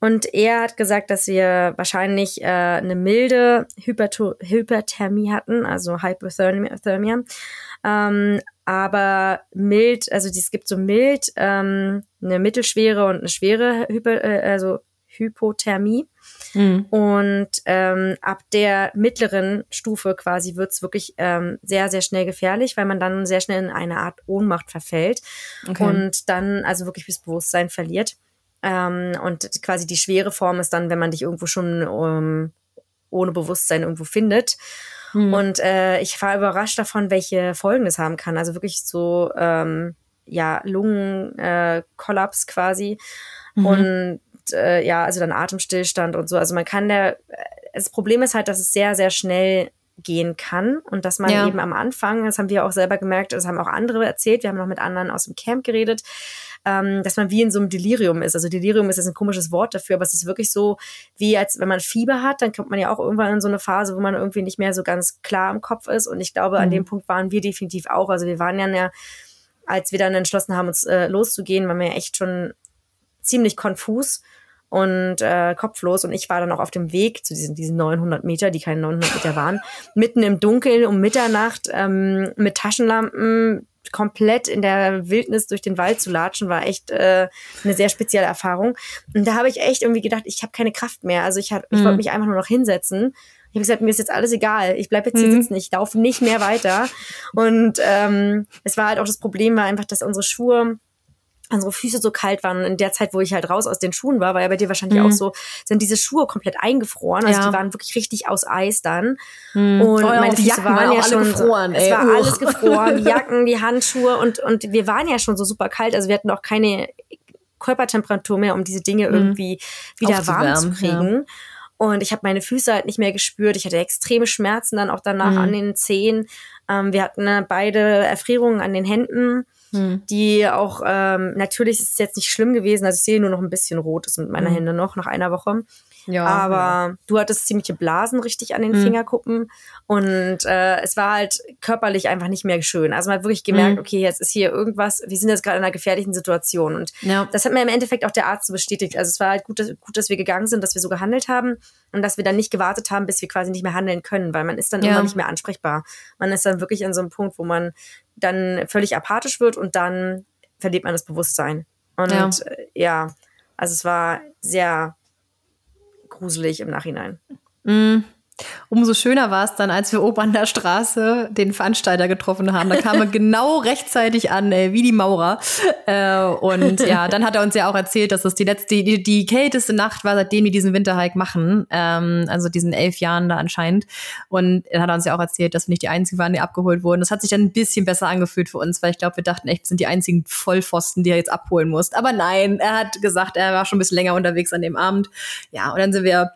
Und er hat gesagt, dass wir wahrscheinlich äh, eine milde Hyperto Hyperthermie hatten, also Hypothermia. Ähm, aber mild, also es gibt so mild, ähm, eine mittelschwere und eine schwere Hyper, äh, also Hypothermie. Mhm. Und ähm, ab der mittleren Stufe quasi wird's wirklich ähm, sehr, sehr schnell gefährlich, weil man dann sehr schnell in eine Art Ohnmacht verfällt Okay. und dann also wirklich das Bewusstsein verliert. Ähm, und quasi die schwere Form ist dann, wenn man dich irgendwo schon ähm, ohne Bewusstsein irgendwo findet. Mhm. Und äh, ich war überrascht davon, welche Folgen das haben kann. Also wirklich so, ähm, ja, Lungenkollaps äh, quasi. Mhm. Und äh, ja, also dann Atemstillstand und so. Also man kann der, das Problem ist halt, dass es sehr, sehr schnell gehen kann und dass man Ja. eben am Anfang, das haben wir auch selber gemerkt, das haben auch andere erzählt, wir haben noch mit anderen aus dem Camp geredet, ähm, dass man wie in so einem Delirium ist. Also Delirium ist jetzt ein komisches Wort dafür, aber es ist wirklich so, wie als wenn man Fieber hat, dann kommt man ja auch irgendwann in so eine Phase, wo man irgendwie nicht mehr so ganz klar im Kopf ist. Und ich glaube, an Mhm. dem Punkt waren wir definitiv auch. Also wir waren ja, ja als wir dann entschlossen haben, uns äh, loszugehen, waren wir ja echt schon ziemlich konfus und äh, kopflos und ich war dann auch auf dem Weg zu diesen, diesen 900 Meter, die keine 900 Meter waren, mitten im Dunkeln um Mitternacht ähm, mit Taschenlampen komplett in der Wildnis durch den Wald zu latschen, war echt äh, eine sehr spezielle Erfahrung. Und da habe ich echt irgendwie gedacht, ich habe keine Kraft mehr. Also ich, hab, ich Mhm. wollte mich einfach nur noch hinsetzen. Ich habe gesagt, mir ist jetzt alles egal. Ich bleib jetzt hier Mhm. sitzen. Ich laufe nicht mehr weiter. Und ähm, es war halt auch das Problem, war einfach, dass unsere Schuhe unsere Füße so kalt waren in der Zeit, wo ich halt raus aus den Schuhen war, war ja bei dir wahrscheinlich Mhm. auch so, sind diese Schuhe komplett eingefroren. Also Ja. die waren wirklich richtig aus Eis dann. Mhm. Und Oh ja, meine Füße Jacken waren waren ja schon gefroren, So, es ey. war Uch. alles gefroren, die Jacken, die Handschuhe und und wir waren ja schon so super kalt, also wir hatten auch keine Körpertemperatur mehr, um diese Dinge irgendwie wieder warm zu kriegen. Und ich habe meine Füße halt nicht mehr gespürt. Ich hatte extreme Schmerzen dann auch danach Mhm. an den Zehen. Ähm, wir hatten äh, beide Erfrierungen an den Händen Mhm. die auch, ähm, natürlich ist es jetzt nicht schlimm gewesen, also ich sehe nur noch ein bisschen Rotes mit meiner Mhm. Hände noch nach einer Woche. Ja, Aber du hattest ziemliche Blasen richtig an den Mhm. Fingerkuppen und äh, es war halt körperlich einfach nicht mehr schön. Also man hat wirklich gemerkt, Mhm. okay, jetzt ist hier irgendwas, wir sind jetzt gerade in einer gefährlichen Situation und ja. das hat mir im Endeffekt auch der Arzt so bestätigt. Also es war halt gut dass, gut, dass wir gegangen sind, dass wir so gehandelt haben und dass wir dann nicht gewartet haben, bis wir quasi nicht mehr handeln können, weil man ist dann Ja. immer nicht mehr ansprechbar. Man ist dann wirklich in so einem Punkt, wo man dann völlig apathisch wird und dann verliert man das Bewusstsein. Und Ja. äh, ja, also es war sehr gruselig im Nachhinein. Mm. Umso schöner war es dann, als wir oben an der Straße den Veranstalter getroffen haben. Da kam er genau rechtzeitig an, ey, wie die Maurer. Äh, und ja, dann hat er uns ja auch erzählt, dass es die letzte, die, die kälteste Nacht war, seitdem wir diesen Winterhike machen. Ähm, also diesen elf Jahren da anscheinend. Und dann hat er uns ja auch erzählt, dass wir nicht die Einzigen waren, die abgeholt wurden. Das hat sich dann ein bisschen besser angefühlt für uns, weil ich glaube, wir dachten echt, wir sind die einzigen Vollpfosten, die er jetzt abholen muss. Aber nein, er hat gesagt, er war schon ein bisschen länger unterwegs an dem Abend. Ja, und dann sind wir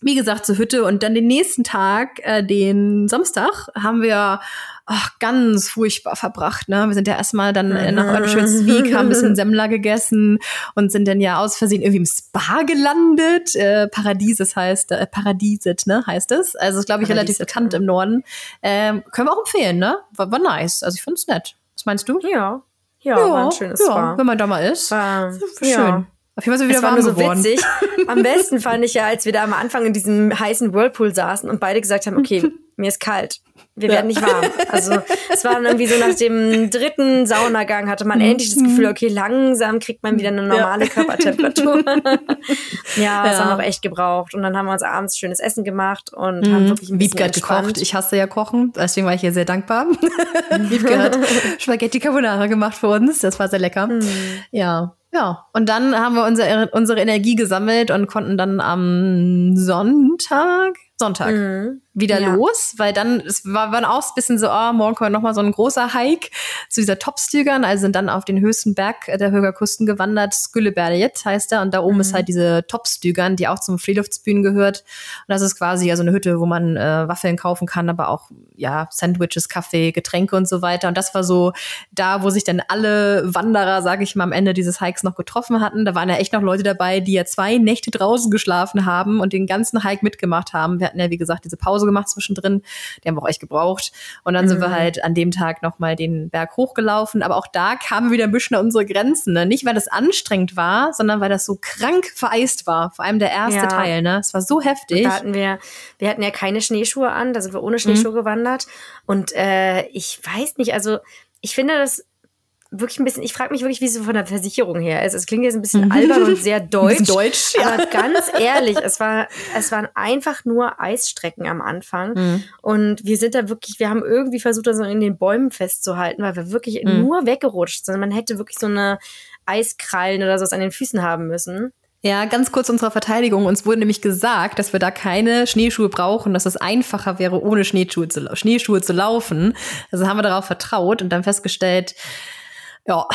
wie gesagt, zur Hütte und dann den nächsten Tag, äh, den Samstag, haben wir ach, ganz furchtbar verbracht. Ne? Wir sind ja erstmal dann äh, nach Örnschölzwiek, haben ein bisschen Semmler gegessen und sind dann ja aus Versehen irgendwie im Spa gelandet. Äh, Paradieses heißt, äh, Paradieset, ne, heißt es. Also ist, glaube ich, relativ bekannt im Norden. Ähm, können wir auch empfehlen, ne? War, war nice. Also ich fand's nett. Was meinst du? Ja, ja, war ein schönes ja, Spa. wenn man da mal ist. War, Schön. ja. Auf jeden Fall sind wir Es wieder war warm nur so geworden. witzig. Am besten fand ich ja, als wir da am Anfang in diesem heißen Whirlpool saßen und beide gesagt haben, okay, mir ist kalt. Wir werden nicht warm. Also es war dann irgendwie so nach dem dritten Saunagang hatte man endlich das Gefühl, okay, langsam kriegt man wieder eine normale Körpertemperatur. ja, das Ja. haben wir auch echt gebraucht. Und dann haben wir uns abends schönes Essen gemacht und haben wirklich ein bisschen Wiebke hat gekocht. Ich hasse ja Kochen, deswegen war ich hier sehr dankbar. Wiebke hat Spaghetti Carbonara gemacht für uns. Das war sehr lecker. Hm. Ja, ja. Und dann haben wir unsere, unsere Energie gesammelt und konnten dann am Sonntag, Sonntag, Mhm. Wieder Ja. los, weil dann, es war, waren auch ein bisschen so, oh, morgen kommt noch mal so ein großer Hike zu dieser Topstügern, also sind dann auf den höchsten Berg der Högerkusten gewandert, Skylleberget heißt er, und da oben ist halt diese Topstügern, die auch zum Freeluftsbühnen gehört. Und das ist quasi ja so eine Hütte, wo man äh, Waffeln kaufen kann, aber auch, ja, Sandwiches, Kaffee, Getränke und so weiter. Und das war so da, wo sich dann alle Wanderer, sage ich mal, am Ende dieses Hikes noch getroffen hatten. Da waren ja echt noch Leute dabei, die ja zwei Nächte draußen geschlafen haben und den ganzen Hike mitgemacht haben. Wir hatten ja, wie gesagt, diese Pause gemacht zwischendrin. Die haben wir auch echt gebraucht. Und dann sind wir halt an dem Tag nochmal den Berg hochgelaufen. Aber auch da kamen wir wieder ein bisschen an unsere Grenzen. Ne? Nicht, weil das anstrengend war, sondern weil das so krank vereist war. Vor allem der erste Ja. Teil. Ne? Es war so heftig. Da hatten wir, wir hatten ja keine Schneeschuhe an, da sind wir ohne Schneeschuhe gewandert. Und äh, ich weiß nicht, also ich finde das wirklich ein bisschen, ich frage mich wirklich, wie es so von der Versicherung her ist. Es klingt jetzt ein bisschen albern und sehr deutsch. deutsch, ja. Aber ganz ehrlich, es war, es waren einfach nur Eisstrecken am Anfang. Mhm. Und wir sind da wirklich, wir haben irgendwie versucht, das so in den Bäumen festzuhalten, weil wir wirklich Mhm. nur weggerutscht sind. Man hätte wirklich so eine Eiskrallen oder sowas an den Füßen haben müssen. Ja, ganz kurz unserer Verteidigung. Uns wurde nämlich gesagt, dass wir da keine Schneeschuhe brauchen, dass es einfacher wäre, ohne Schneeschuhe zu, Schneeschuhe zu laufen. Also haben wir darauf vertraut und dann festgestellt, ja,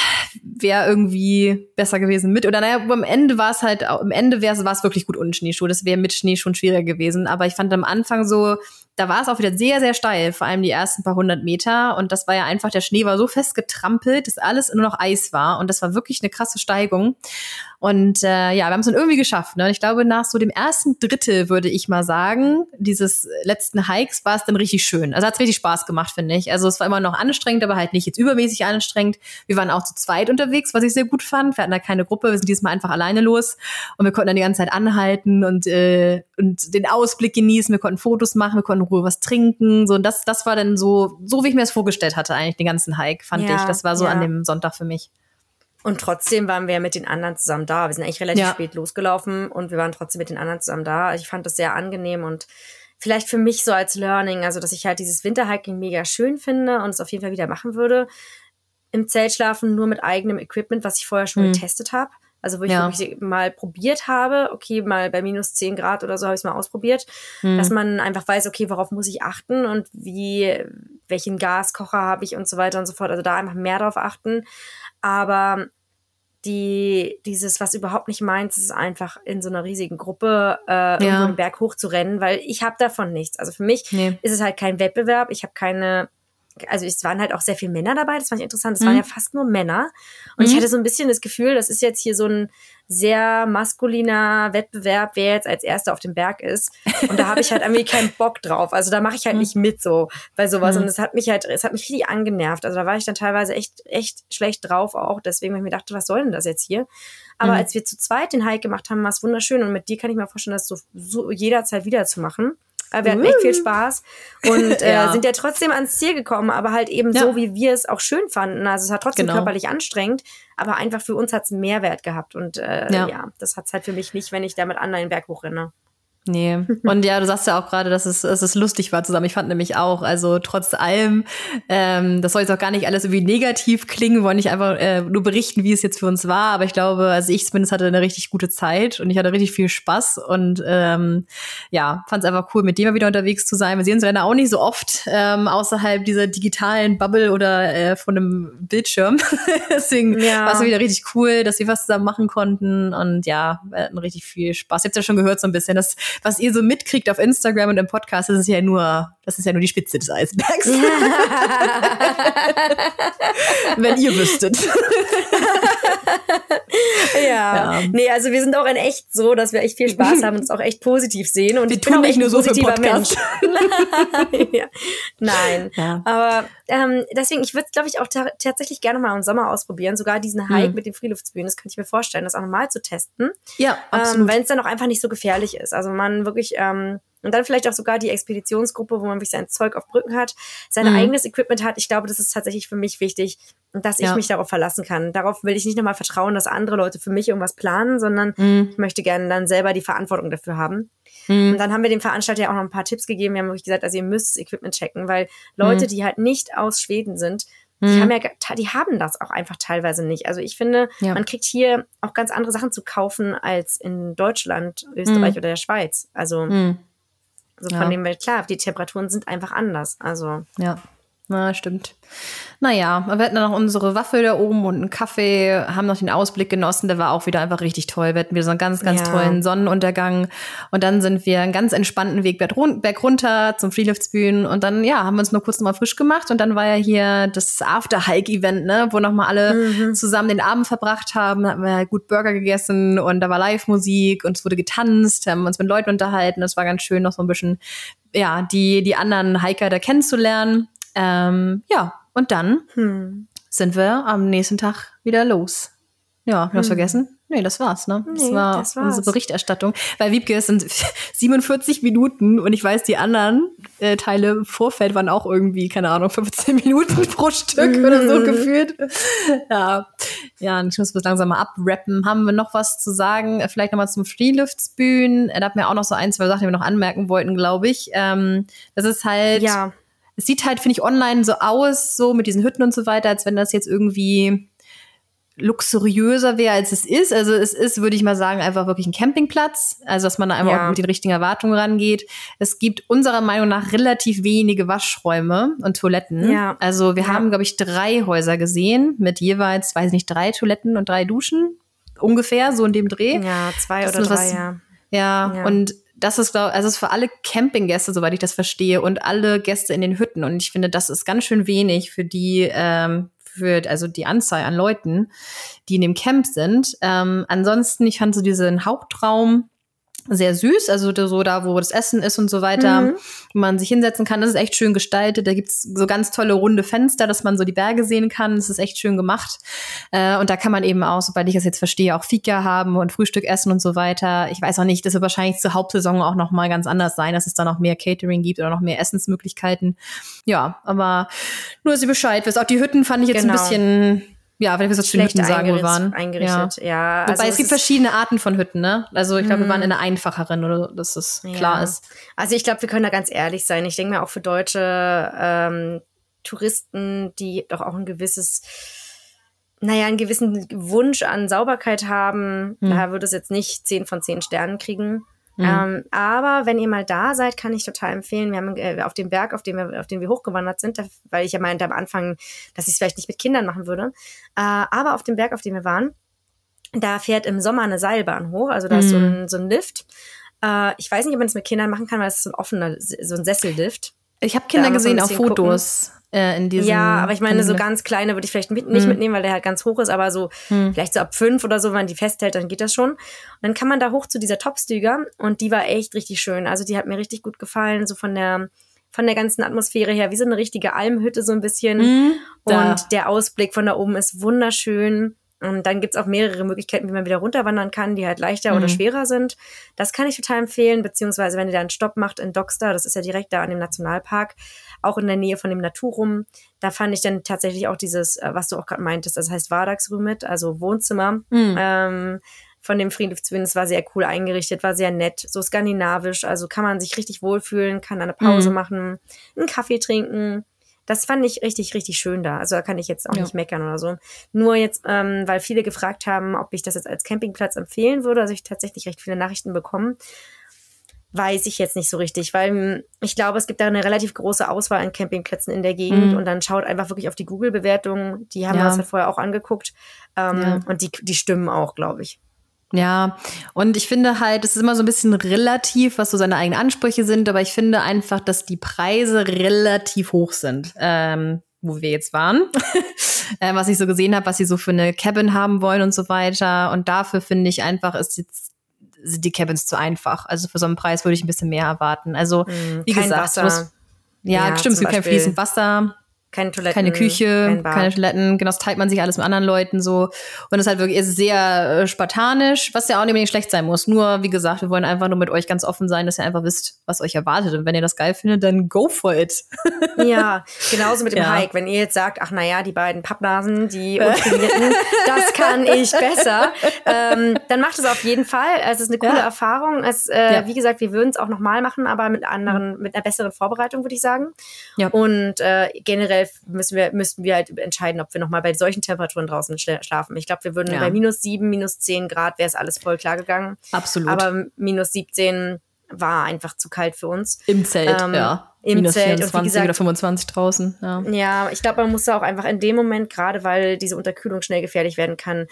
wäre irgendwie besser gewesen mit. Oder naja, am Ende war es halt, am Ende wäre es war es wirklich gut ohne Schneeschuhe. Das wäre mit Schneeschuhen schwieriger gewesen. Aber ich fand am Anfang so, da war es auch wieder sehr, sehr steil, vor allem die ersten paar hundert Meter. Und das war ja einfach, der Schnee war so fest getrampelt, dass alles nur noch Eis war. Und das war wirklich eine krasse Steigung. Und äh, ja, wir haben es dann irgendwie geschafft. Ne? Und ich glaube, nach so dem ersten Drittel würde ich mal sagen, dieses letzten Hikes war es dann richtig schön. Also hat es richtig Spaß gemacht, finde ich. Also es war immer noch anstrengend, aber halt nicht jetzt übermäßig anstrengend. Wir waren auch zu zweit unterwegs, was ich sehr gut fand. Wir hatten da keine Gruppe, wir sind dieses Mal einfach alleine los und wir konnten dann die ganze Zeit anhalten und, äh, und den Ausblick genießen. Wir konnten Fotos machen, wir konnten in Ruhe was trinken. So, und das, das war dann so, so wie ich mir das vorgestellt hatte, eigentlich den ganzen Hike, fand Ja, ich. Das war so ja. an dem Sonntag für mich. Und trotzdem waren wir mit den anderen zusammen da. Wir sind eigentlich relativ Ja. spät losgelaufen und wir waren trotzdem mit den anderen zusammen da. Ich fand das sehr angenehm und vielleicht für mich so als Learning, also dass ich halt dieses Winterhiking mega schön finde und es auf jeden Fall wieder machen würde. Im Zelt schlafen nur mit eigenem Equipment, was ich vorher schon Mhm. getestet habe. Also wo ich Ja. wirklich mal probiert habe, okay, mal bei minus 10 Grad oder so habe ich es mal ausprobiert, Mhm. dass man einfach weiß, okay, worauf muss ich achten und wie, welchen Gaskocher habe ich und so weiter und so fort. Also da einfach mehr drauf achten. Aber die, dieses, was überhaupt nicht meins, ist einfach in so einer riesigen Gruppe äh, irgendwo den Berg hoch zu rennen, weil ich habe davon nichts. Also für mich Nee. ist es halt kein Wettbewerb. Ich habe keine, also es waren halt auch sehr viele Männer dabei, das fand ich interessant. Es Mhm. waren ja fast nur Männer. Und ich hatte so ein bisschen das Gefühl, das ist jetzt hier so ein sehr maskuliner Wettbewerb, wer jetzt als Erster auf dem Berg ist. Und da habe ich halt irgendwie keinen Bock drauf. Also da mache ich halt nicht mit so bei sowas. Mhm. Und es hat mich halt, es hat mich richtig angenervt. Also da war ich dann teilweise echt, echt schlecht drauf auch. Deswegen, weil ich mir dachte, was soll denn das jetzt hier? Aber Mhm. als wir zu zweit den Hike gemacht haben, war es wunderschön. Und mit dir kann ich mir vorstellen, das so, so jederzeit wieder zu machen. Äh, Wir hatten echt viel Spaß und äh, Ja. sind ja trotzdem ans Ziel gekommen, aber halt eben Ja. so, wie wir es auch schön fanden. Also es hat trotzdem Genau. körperlich anstrengend, aber einfach für uns hat es Mehrwert gehabt. Und äh, Ja. ja. das hat es halt für mich nicht, wenn ich da mit anderen Berg hochrenne. Nee. Und ja, du sagst ja auch gerade, dass es, dass es lustig war zusammen. Ich fand nämlich auch, also trotz allem, ähm, das soll jetzt auch gar nicht alles irgendwie negativ klingen, wollen nicht einfach äh, nur berichten, wie es jetzt für uns war. Aber ich glaube, also ich zumindest hatte eine richtig gute Zeit und ich hatte richtig viel Spaß und ähm, ja, fand es einfach cool, mit dem mal wieder unterwegs zu sein. Wir sehen uns leider auch nicht so oft ähm, außerhalb dieser digitalen Bubble oder äh, von einem Bildschirm. Deswegen Ja. war es wieder richtig cool, dass wir was zusammen machen konnten und ja, wir hatten richtig viel Spaß. Ihr habt ja schon gehört so ein bisschen, dass was ihr so mitkriegt auf Instagram und im Podcast, das ist ja nur, das ist ja nur die Spitze des Eisbergs. Wenn ihr wüsstet. Ja. Ja. Nee, also wir sind auch in echt so, dass wir echt viel Spaß haben und es auch echt positiv sehen. Und Wir ich bin tun auch nicht echt nur so für positiver Podcast. Mensch. Nein. Ja. Aber ähm, deswegen, ich würde, glaube ich, auch ta tatsächlich gerne mal im Sommer ausprobieren. Sogar diesen Hike Mhm. mit den Freeluftsbühnen, das könnte ich mir vorstellen, das auch nochmal zu testen. Ja, Ähm, Wenn es dann auch einfach nicht so gefährlich ist. Also man wirklich, ähm, und dann vielleicht auch sogar die Expeditionsgruppe, wo man wirklich sein Zeug auf Brücken hat, sein Mhm. eigenes Equipment hat. Ich glaube, das ist tatsächlich für mich wichtig, dass ich Ja. mich darauf verlassen kann. Darauf will ich nicht nochmal vertrauen, dass andere Leute für mich irgendwas planen, sondern Mhm. ich möchte gerne dann selber die Verantwortung dafür haben. Mhm. Und dann haben wir dem Veranstalter ja auch noch ein paar Tipps gegeben. Wir haben wirklich gesagt, also ihr müsst das Equipment checken, weil Leute, Mhm. die halt nicht aus Schweden sind, die Mhm. haben ja, die haben das auch einfach teilweise nicht. Also ich finde, Ja. man kriegt hier auch ganz andere Sachen zu kaufen als in Deutschland, Österreich Mhm. oder der Schweiz. Also Mhm. So Ja. von dem, weil klar, die Temperaturen sind einfach anders. Also Ja, na, stimmt. Naja, wir hatten dann noch unsere Waffel da oben und einen Kaffee, haben noch den Ausblick genossen, der war auch wieder einfach richtig toll. Wir hatten wieder so einen ganz, ganz Ja. tollen Sonnenuntergang. Und dann sind wir einen ganz entspannten Weg berg run- berg runter zum Freeliftsbühnen. Und dann, ja, haben wir uns nur kurz nochmal frisch gemacht. Und dann war ja hier das After-Hike-Event, ne, wo nochmal alle zusammen den Abend verbracht haben. Da hatten wir halt gut Burger gegessen und da war Live-Musik und es wurde getanzt, haben uns mit Leuten unterhalten. Das war ganz schön, noch so ein bisschen, ja, die, die anderen Hiker da kennenzulernen. Ähm, ja, und dann hm. sind wir am nächsten Tag wieder los. Ja, hast du was vergessen? Nee, das war's, ne? das Nee, war das war's. unsere Berichterstattung. Bei Wiebke es sind 47 Minuten und ich weiß, die anderen äh, Teile im Vorfeld waren auch irgendwie, keine Ahnung, 15 Minuten pro Stück oder so gefühlt. Ja, ja, und ich muss das langsam mal abrappen. Haben wir noch was zu sagen? Vielleicht nochmal zum Freeliftsbühnen. Er hat mir auch noch so ein, zwei Sachen, die wir noch anmerken wollten, glaube ich. Ähm, das ist halt ja. Es sieht halt, finde ich, online so aus, so mit diesen Hütten und so weiter, als wenn das jetzt irgendwie luxuriöser wäre, als es ist. Also es ist, würde ich mal sagen, einfach wirklich ein Campingplatz. Also dass man da einmal Ja. auch mit den richtigen Erwartungen rangeht. Es gibt unserer Meinung nach relativ wenige Waschräume und Toiletten. Ja. Also wir Ja. haben, glaube ich, drei Häuser gesehen mit jeweils, weiß nicht, drei Toiletten und drei Duschen. Ungefähr, so in dem Dreh. Ja, zwei Das oder drei, was- ja. Ja, Ja. und das ist, glaub, also ist für alle Campinggäste, soweit ich das verstehe, und alle Gäste in den Hütten. Und ich finde, das ist ganz schön wenig für die, ähm, für also die Anzahl an Leuten, die in dem Camp sind. Ähm, ansonsten, ich fand so diesen Hauptraum sehr süß, also da- so da, wo das Essen ist und so weiter, Mhm. wo man sich hinsetzen kann. Das ist echt schön gestaltet. Da gibt's so ganz tolle runde Fenster, dass man so die Berge sehen kann. Das ist echt schön gemacht. Äh, und da kann man eben auch, sobald ich das jetzt verstehe, auch Fika haben und Frühstück essen und so weiter. Ich weiß auch nicht, das wird wahrscheinlich zur Hauptsaison auch noch mal ganz anders sein, dass es da noch mehr Catering gibt oder noch mehr Essensmöglichkeiten. Ja, aber nur, dass ihr Bescheid wisst. Auch die Hütten fand ich jetzt Genau. ein bisschen, ja, wenn wir es den Schlecht Hütten waren. eingerichtet. Ja, Wobei also es gibt ist- verschiedene Arten von Hütten, ne? Also ich glaube, wir waren in einer einfacheren, oder dass es klar Ja. ist. Also ich glaube, wir können da ganz ehrlich sein. Ich denke mir auch für deutsche ähm, Touristen, die doch auch ein gewisses, naja, einen gewissen Wunsch an Sauberkeit haben, Hm. da würde es jetzt nicht 10 von 10 Sternen kriegen. Ähm, aber wenn ihr mal da seid, kann ich total empfehlen. Wir haben äh, auf dem Berg, auf dem wir, auf den wir hochgewandert sind, da, weil ich ja meinte am Anfang, dass ich es vielleicht nicht mit Kindern machen würde. Äh, aber auf dem Berg, auf dem wir waren, da fährt im Sommer eine Seilbahn hoch. Also da ist so ein, so ein Lift. Äh, ich weiß nicht, ob man das mit Kindern machen kann, weil es ist so ein offener, so ein Sessellift. Ich habe Kinder gesehen auf Fotos äh, in diesem. Ja, aber ich meine, so ganz kleine würde ich vielleicht mit, nicht mitnehmen, weil der halt ganz hoch ist, aber so vielleicht so ab fünf oder so, wenn man die festhält, dann geht das schon. Und dann kann man da hoch zu dieser Topstüger und die war echt richtig schön. Also die hat mir richtig gut gefallen, so von der von der ganzen Atmosphäre her, wie so eine richtige Almhütte so ein bisschen. Mhm. Und der Ausblick von da oben ist wunderschön. Und dann gibt's auch mehrere Möglichkeiten, wie man wieder runterwandern kann, die halt leichter Mhm. oder schwerer sind. Das kann ich total empfehlen, beziehungsweise wenn ihr da einen Stopp macht in Dockstar, das ist ja direkt da an dem Nationalpark, auch in der Nähe von dem Naturum, da fand ich dann tatsächlich auch dieses, äh, was du auch gerade meintest, das heißt Vardagsrümet, also Wohnzimmer. Mhm. Ähm, von dem Friedhofswind, es war sehr cool eingerichtet, war sehr nett, so skandinavisch, also kann man sich richtig wohlfühlen, kann eine Pause Mhm. machen, einen Kaffee trinken. Das fand ich richtig, richtig schön da. Also da kann ich jetzt auch Ja. nicht meckern oder so. Nur jetzt, ähm, weil viele gefragt haben, ob ich das jetzt als Campingplatz empfehlen würde, also ich tatsächlich recht viele Nachrichten bekommen, weiß ich jetzt nicht so richtig, weil ähm, ich glaube, es gibt da eine relativ große Auswahl an Campingplätzen in der Gegend Mhm. und dann schaut einfach wirklich auf die Google-Bewertungen. Die haben Ja. wir uns halt vorher auch angeguckt ähm, Ja. und die, die stimmen auch, glaube ich. Ja, und ich finde halt, es ist immer so ein bisschen relativ, was so seine eigenen Ansprüche sind, aber ich finde einfach, dass die Preise relativ hoch sind, ähm, wo wir jetzt waren. äh, was ich so gesehen habe, was sie so für eine Cabin haben wollen und so weiter. Und dafür finde ich einfach, ist jetzt sind die Cabins zu einfach. Also für so einen Preis würde ich ein bisschen mehr erwarten. Also, wie kein gesagt, Wasser. du musst- ja, Ja, stimmt, es gibt kein fließend Wasser. Keine Toiletten. keine Küche, keine Toiletten, genau, das teilt man sich alles mit anderen Leuten so. Und es ist halt wirklich ist sehr äh, spartanisch, was ja auch nicht unbedingt schlecht sein muss. Nur, wie gesagt, wir wollen einfach nur mit euch ganz offen sein, dass ihr einfach wisst, was euch erwartet. Und wenn ihr das geil findet, dann go for it. Ja, genauso mit dem Ja. Hike. Wenn ihr jetzt sagt, ach naja, die beiden Pappnasen, die untrainierten, das kann ich besser, ähm, dann macht es auf jeden Fall. Es ist eine coole Ja. Erfahrung. Es, äh, Ja. Wie gesagt, wir würden es auch nochmal machen, aber mit anderen, mit einer besseren Vorbereitung, würde ich sagen. Ja. Und äh, generell müssen wir, müssten wir halt entscheiden, ob wir nochmal bei solchen Temperaturen draußen schla- schlafen. Ich glaube, wir würden Ja. bei minus sieben, minus zehn Grad wäre es alles voll klar gegangen. Absolut. Aber minus 17 war einfach zu kalt für uns. Im Zelt, Ähm, ja. im Minus Zelt. Und wie 24 gesagt- oder 25 draußen. Ja. Ja, ich glaube, man muss da auch einfach in dem Moment, gerade weil diese Unterkühlung schnell gefährlich werden kann,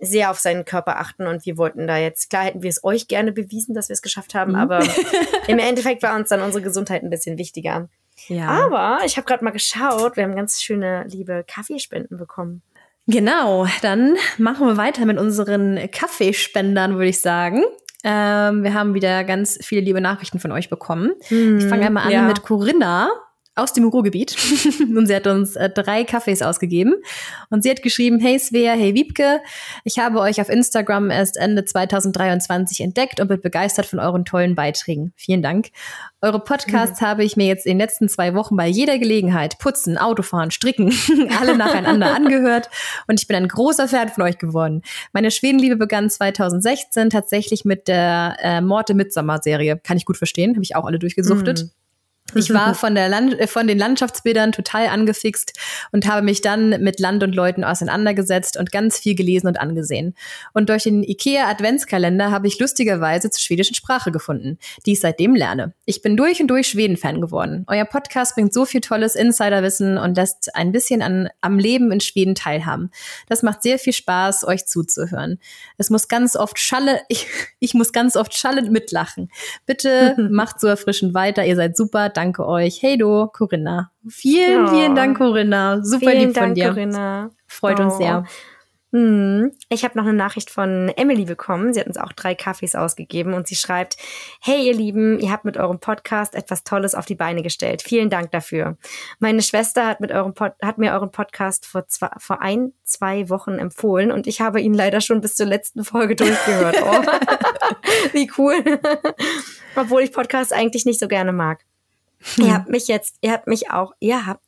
sehr auf seinen Körper achten. Und wir wollten da jetzt, klar hätten wir es euch gerne bewiesen, dass wir es geschafft haben, aber im Endeffekt war uns dann unsere Gesundheit ein bisschen wichtiger. Ja. Aber ich habe gerade mal geschaut, wir haben ganz schöne, liebe Kaffeespenden bekommen. Genau, dann machen wir weiter mit unseren Kaffeespendern, würde ich sagen. Ähm, wir haben wieder ganz viele liebe Nachrichten von euch bekommen. Ich fange einmal an ja. mit Corinna aus dem Ruhrgebiet. und sie hat uns äh, drei Kaffees ausgegeben. Und sie hat geschrieben, hey Svea, hey Wiebke, ich habe euch auf Instagram erst Ende 2023 entdeckt und bin begeistert von euren tollen Beiträgen. Vielen Dank. Eure Podcasts habe ich mir jetzt in den letzten zwei Wochen bei jeder Gelegenheit, Putzen, Autofahren, Stricken, alle nacheinander angehört und ich bin ein großer Fan von euch geworden. Meine Schwedenliebe begann 2016 tatsächlich mit der äh, Morte Midsommer-Serie. Kann ich gut verstehen, habe ich auch alle durchgesuchtet. Ich war von, der Land äh, von den Landschaftsbildern total angefixt und habe mich dann mit Land und Leuten auseinandergesetzt und ganz viel gelesen und angesehen. Und durch den IKEA Adventskalender habe ich lustigerweise zur schwedischen Sprache gefunden, die ich seitdem lerne. Ich bin durch und durch Schweden-Fan geworden. Euer Podcast bringt so viel tolles Insiderwissen und lässt ein bisschen an, am Leben in Schweden teilhaben. Das macht sehr viel Spaß, euch zuzuhören. Es muss ganz oft schalle, ich, ich muss ganz oft schallend mitlachen. Bitte macht so erfrischend weiter. Ihr seid super. Danke euch. Hey do, Corinna. Vielen, Oh. vielen Dank, Corinna. Super lieb von Dank, dir. Corinna. Freut uns Oh. sehr. Hm. Ich habe noch eine Nachricht von Emily bekommen. Sie hat uns auch drei Kaffees ausgegeben und sie schreibt, hey ihr Lieben, ihr habt mit eurem Podcast etwas Tolles auf die Beine gestellt. Vielen Dank dafür. Meine Schwester hat, mit eurem Pod hat mir euren Podcast vor, zwei, vor ein, zwei Wochen empfohlen und ich habe ihn leider schon bis zur letzten Folge durchgehört. Oh. Wie cool. Obwohl ich Podcasts eigentlich nicht so gerne mag. Ihr habt mich jetzt, ihr habt mich auch, ihr habt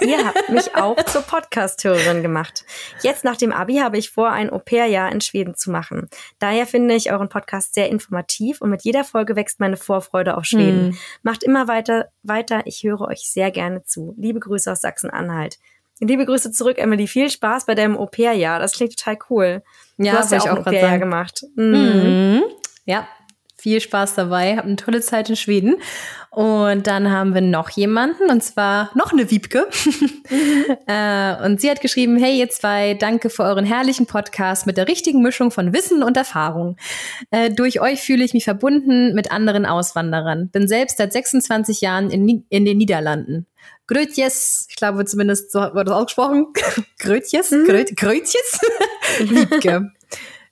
Ihr habt mich auch zur Podcast-Hörerin gemacht. Jetzt nach dem Abi habe ich vor, ein Au-pair-Jahr in Schweden zu machen. Daher finde ich euren Podcast sehr informativ und mit jeder Folge wächst meine Vorfreude auf Schweden. Macht immer weiter, weiter. Ich höre euch sehr gerne zu. Liebe Grüße aus Sachsen-Anhalt. Liebe Grüße zurück, Emily. Viel Spaß bei deinem Au-pair-Jahr. Das klingt total cool. Ja, du hast ja auch ein Au-pair-Jahr gemacht. Mhm. Mhm. Ja, viel Spaß dabei. Habt eine tolle Zeit in Schweden. Und dann haben wir noch jemanden, und zwar noch eine Wiebke. äh, und sie hat geschrieben, hey ihr zwei, danke für euren herrlichen Podcast mit der richtigen Mischung von Wissen und Erfahrung. Äh, durch euch fühle ich mich verbunden mit anderen Auswanderern. Bin selbst seit 26 Jahren in, in den Niederlanden. Grötjes, ich glaube zumindest so wird das ausgesprochen. Grötjes, Gröt, Grötjes, Wiebke.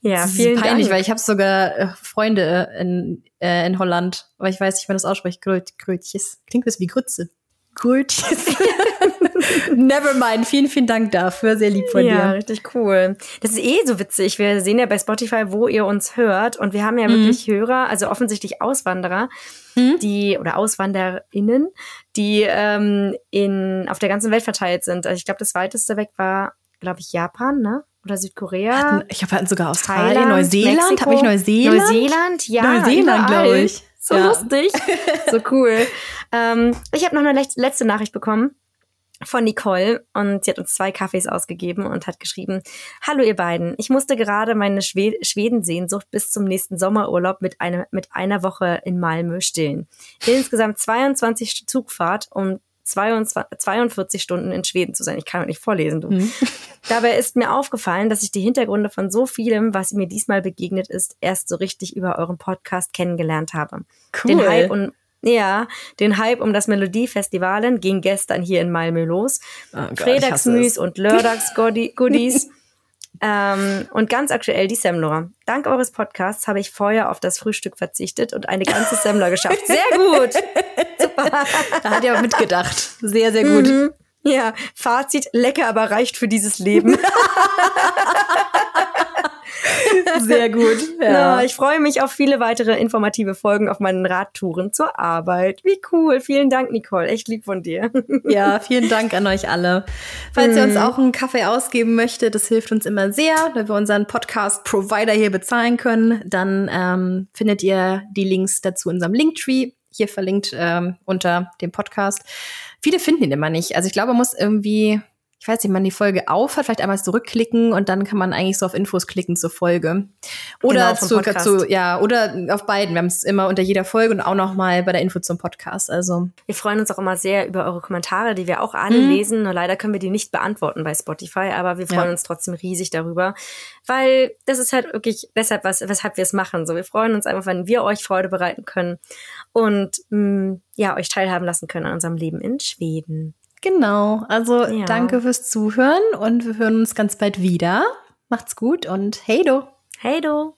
Ja, Das ist vielen peinlich, Dank. weil ich habe sogar äh, Freunde in, äh, in Holland, aber ich weiß nicht, wie man das ausspricht. Gröt, Grötjes. Klingt bisschen wie Grütze. Grötjes. Never mind. Vielen, vielen Dank dafür. Sehr lieb von ja, dir. richtig cool. Das ist eh so witzig. Wir sehen ja bei Spotify, wo ihr uns hört. Und wir haben ja Mhm. wirklich Hörer, also offensichtlich Auswanderer, die oder AuswanderInnen, die ähm, in, auf der ganzen Welt verteilt sind. Also ich glaube, das weiteste weg war, glaube ich, Japan, ne? Oder Südkorea. Ich habe sogar Australien, Thailand, Neuseeland. Habe ich Neuseeland? Neuseeland, ja. Neuseeland, glaube ich. So Ja. lustig. so cool. Ähm, ich habe noch eine letzte Nachricht bekommen von Nicole und sie hat uns zwei Kaffees ausgegeben und hat geschrieben, Hallo ihr beiden, ich musste gerade meine Schwe Schwedensehnsucht bis zum nächsten Sommerurlaub mit, einer mit einer Woche in Malmö stillen. Insgesamt 22 Zugfahrt, um 22, 42 Stunden in Schweden zu sein. Ich kann nicht vorlesen, du. Dabei ist mir aufgefallen, dass ich die Hintergründe von so vielem, was mir diesmal begegnet ist, erst so richtig über euren Podcast kennengelernt habe. Cool. Den Hype um, ja, den Hype um das Melodiefestivalen ging gestern hier in Malmö los. Oh Fredagsmüs es. und Lördagsgoodies. ähm, und ganz aktuell die Semmelor. Dank eures Podcasts habe ich vorher auf das Frühstück verzichtet und eine ganze Semmler geschafft. Sehr gut. Da hat aber mitgedacht. Sehr, sehr gut. Mhm. Ja, Fazit, lecker, aber reicht für dieses Leben. Sehr gut. Ja. ich freue mich auf viele weitere informative Folgen auf meinen Radtouren zur Arbeit. Wie cool. Vielen Dank, Nicole. Echt lieb von dir. Ja, vielen Dank an euch alle. Falls ihr uns auch einen Kaffee ausgeben möchtet, das hilft uns immer sehr, da wir unseren Podcast-Provider hier bezahlen können. Dann ähm, findet ihr die Links dazu in unserem Linktree, hier verlinkt ähm, unter dem Podcast. Viele finden ihn immer nicht. Also ich glaube, man muss irgendwie ich weiß nicht, man die Folge aufhat, vielleicht einmal zurückklicken und dann kann man eigentlich so auf Infos klicken zur Folge. Oder Genau, zu, zu, ja, oder auf beiden. Wir haben es immer unter jeder Folge und auch noch mal bei der Info zum Podcast. Also Wir freuen uns auch immer sehr über eure Kommentare, die wir auch alle lesen. Nur leider können wir die nicht beantworten bei Spotify, aber wir freuen Ja. uns trotzdem riesig darüber, weil das ist halt wirklich deshalb was, weshalb wir es machen. So, wir freuen uns einfach, wenn wir euch Freude bereiten können und mh, ja euch teilhaben lassen können an unserem Leben in Schweden. genau. Also Ja. danke fürs Zuhören und wir hören uns ganz bald wieder. Macht's gut und hey do! Hey du!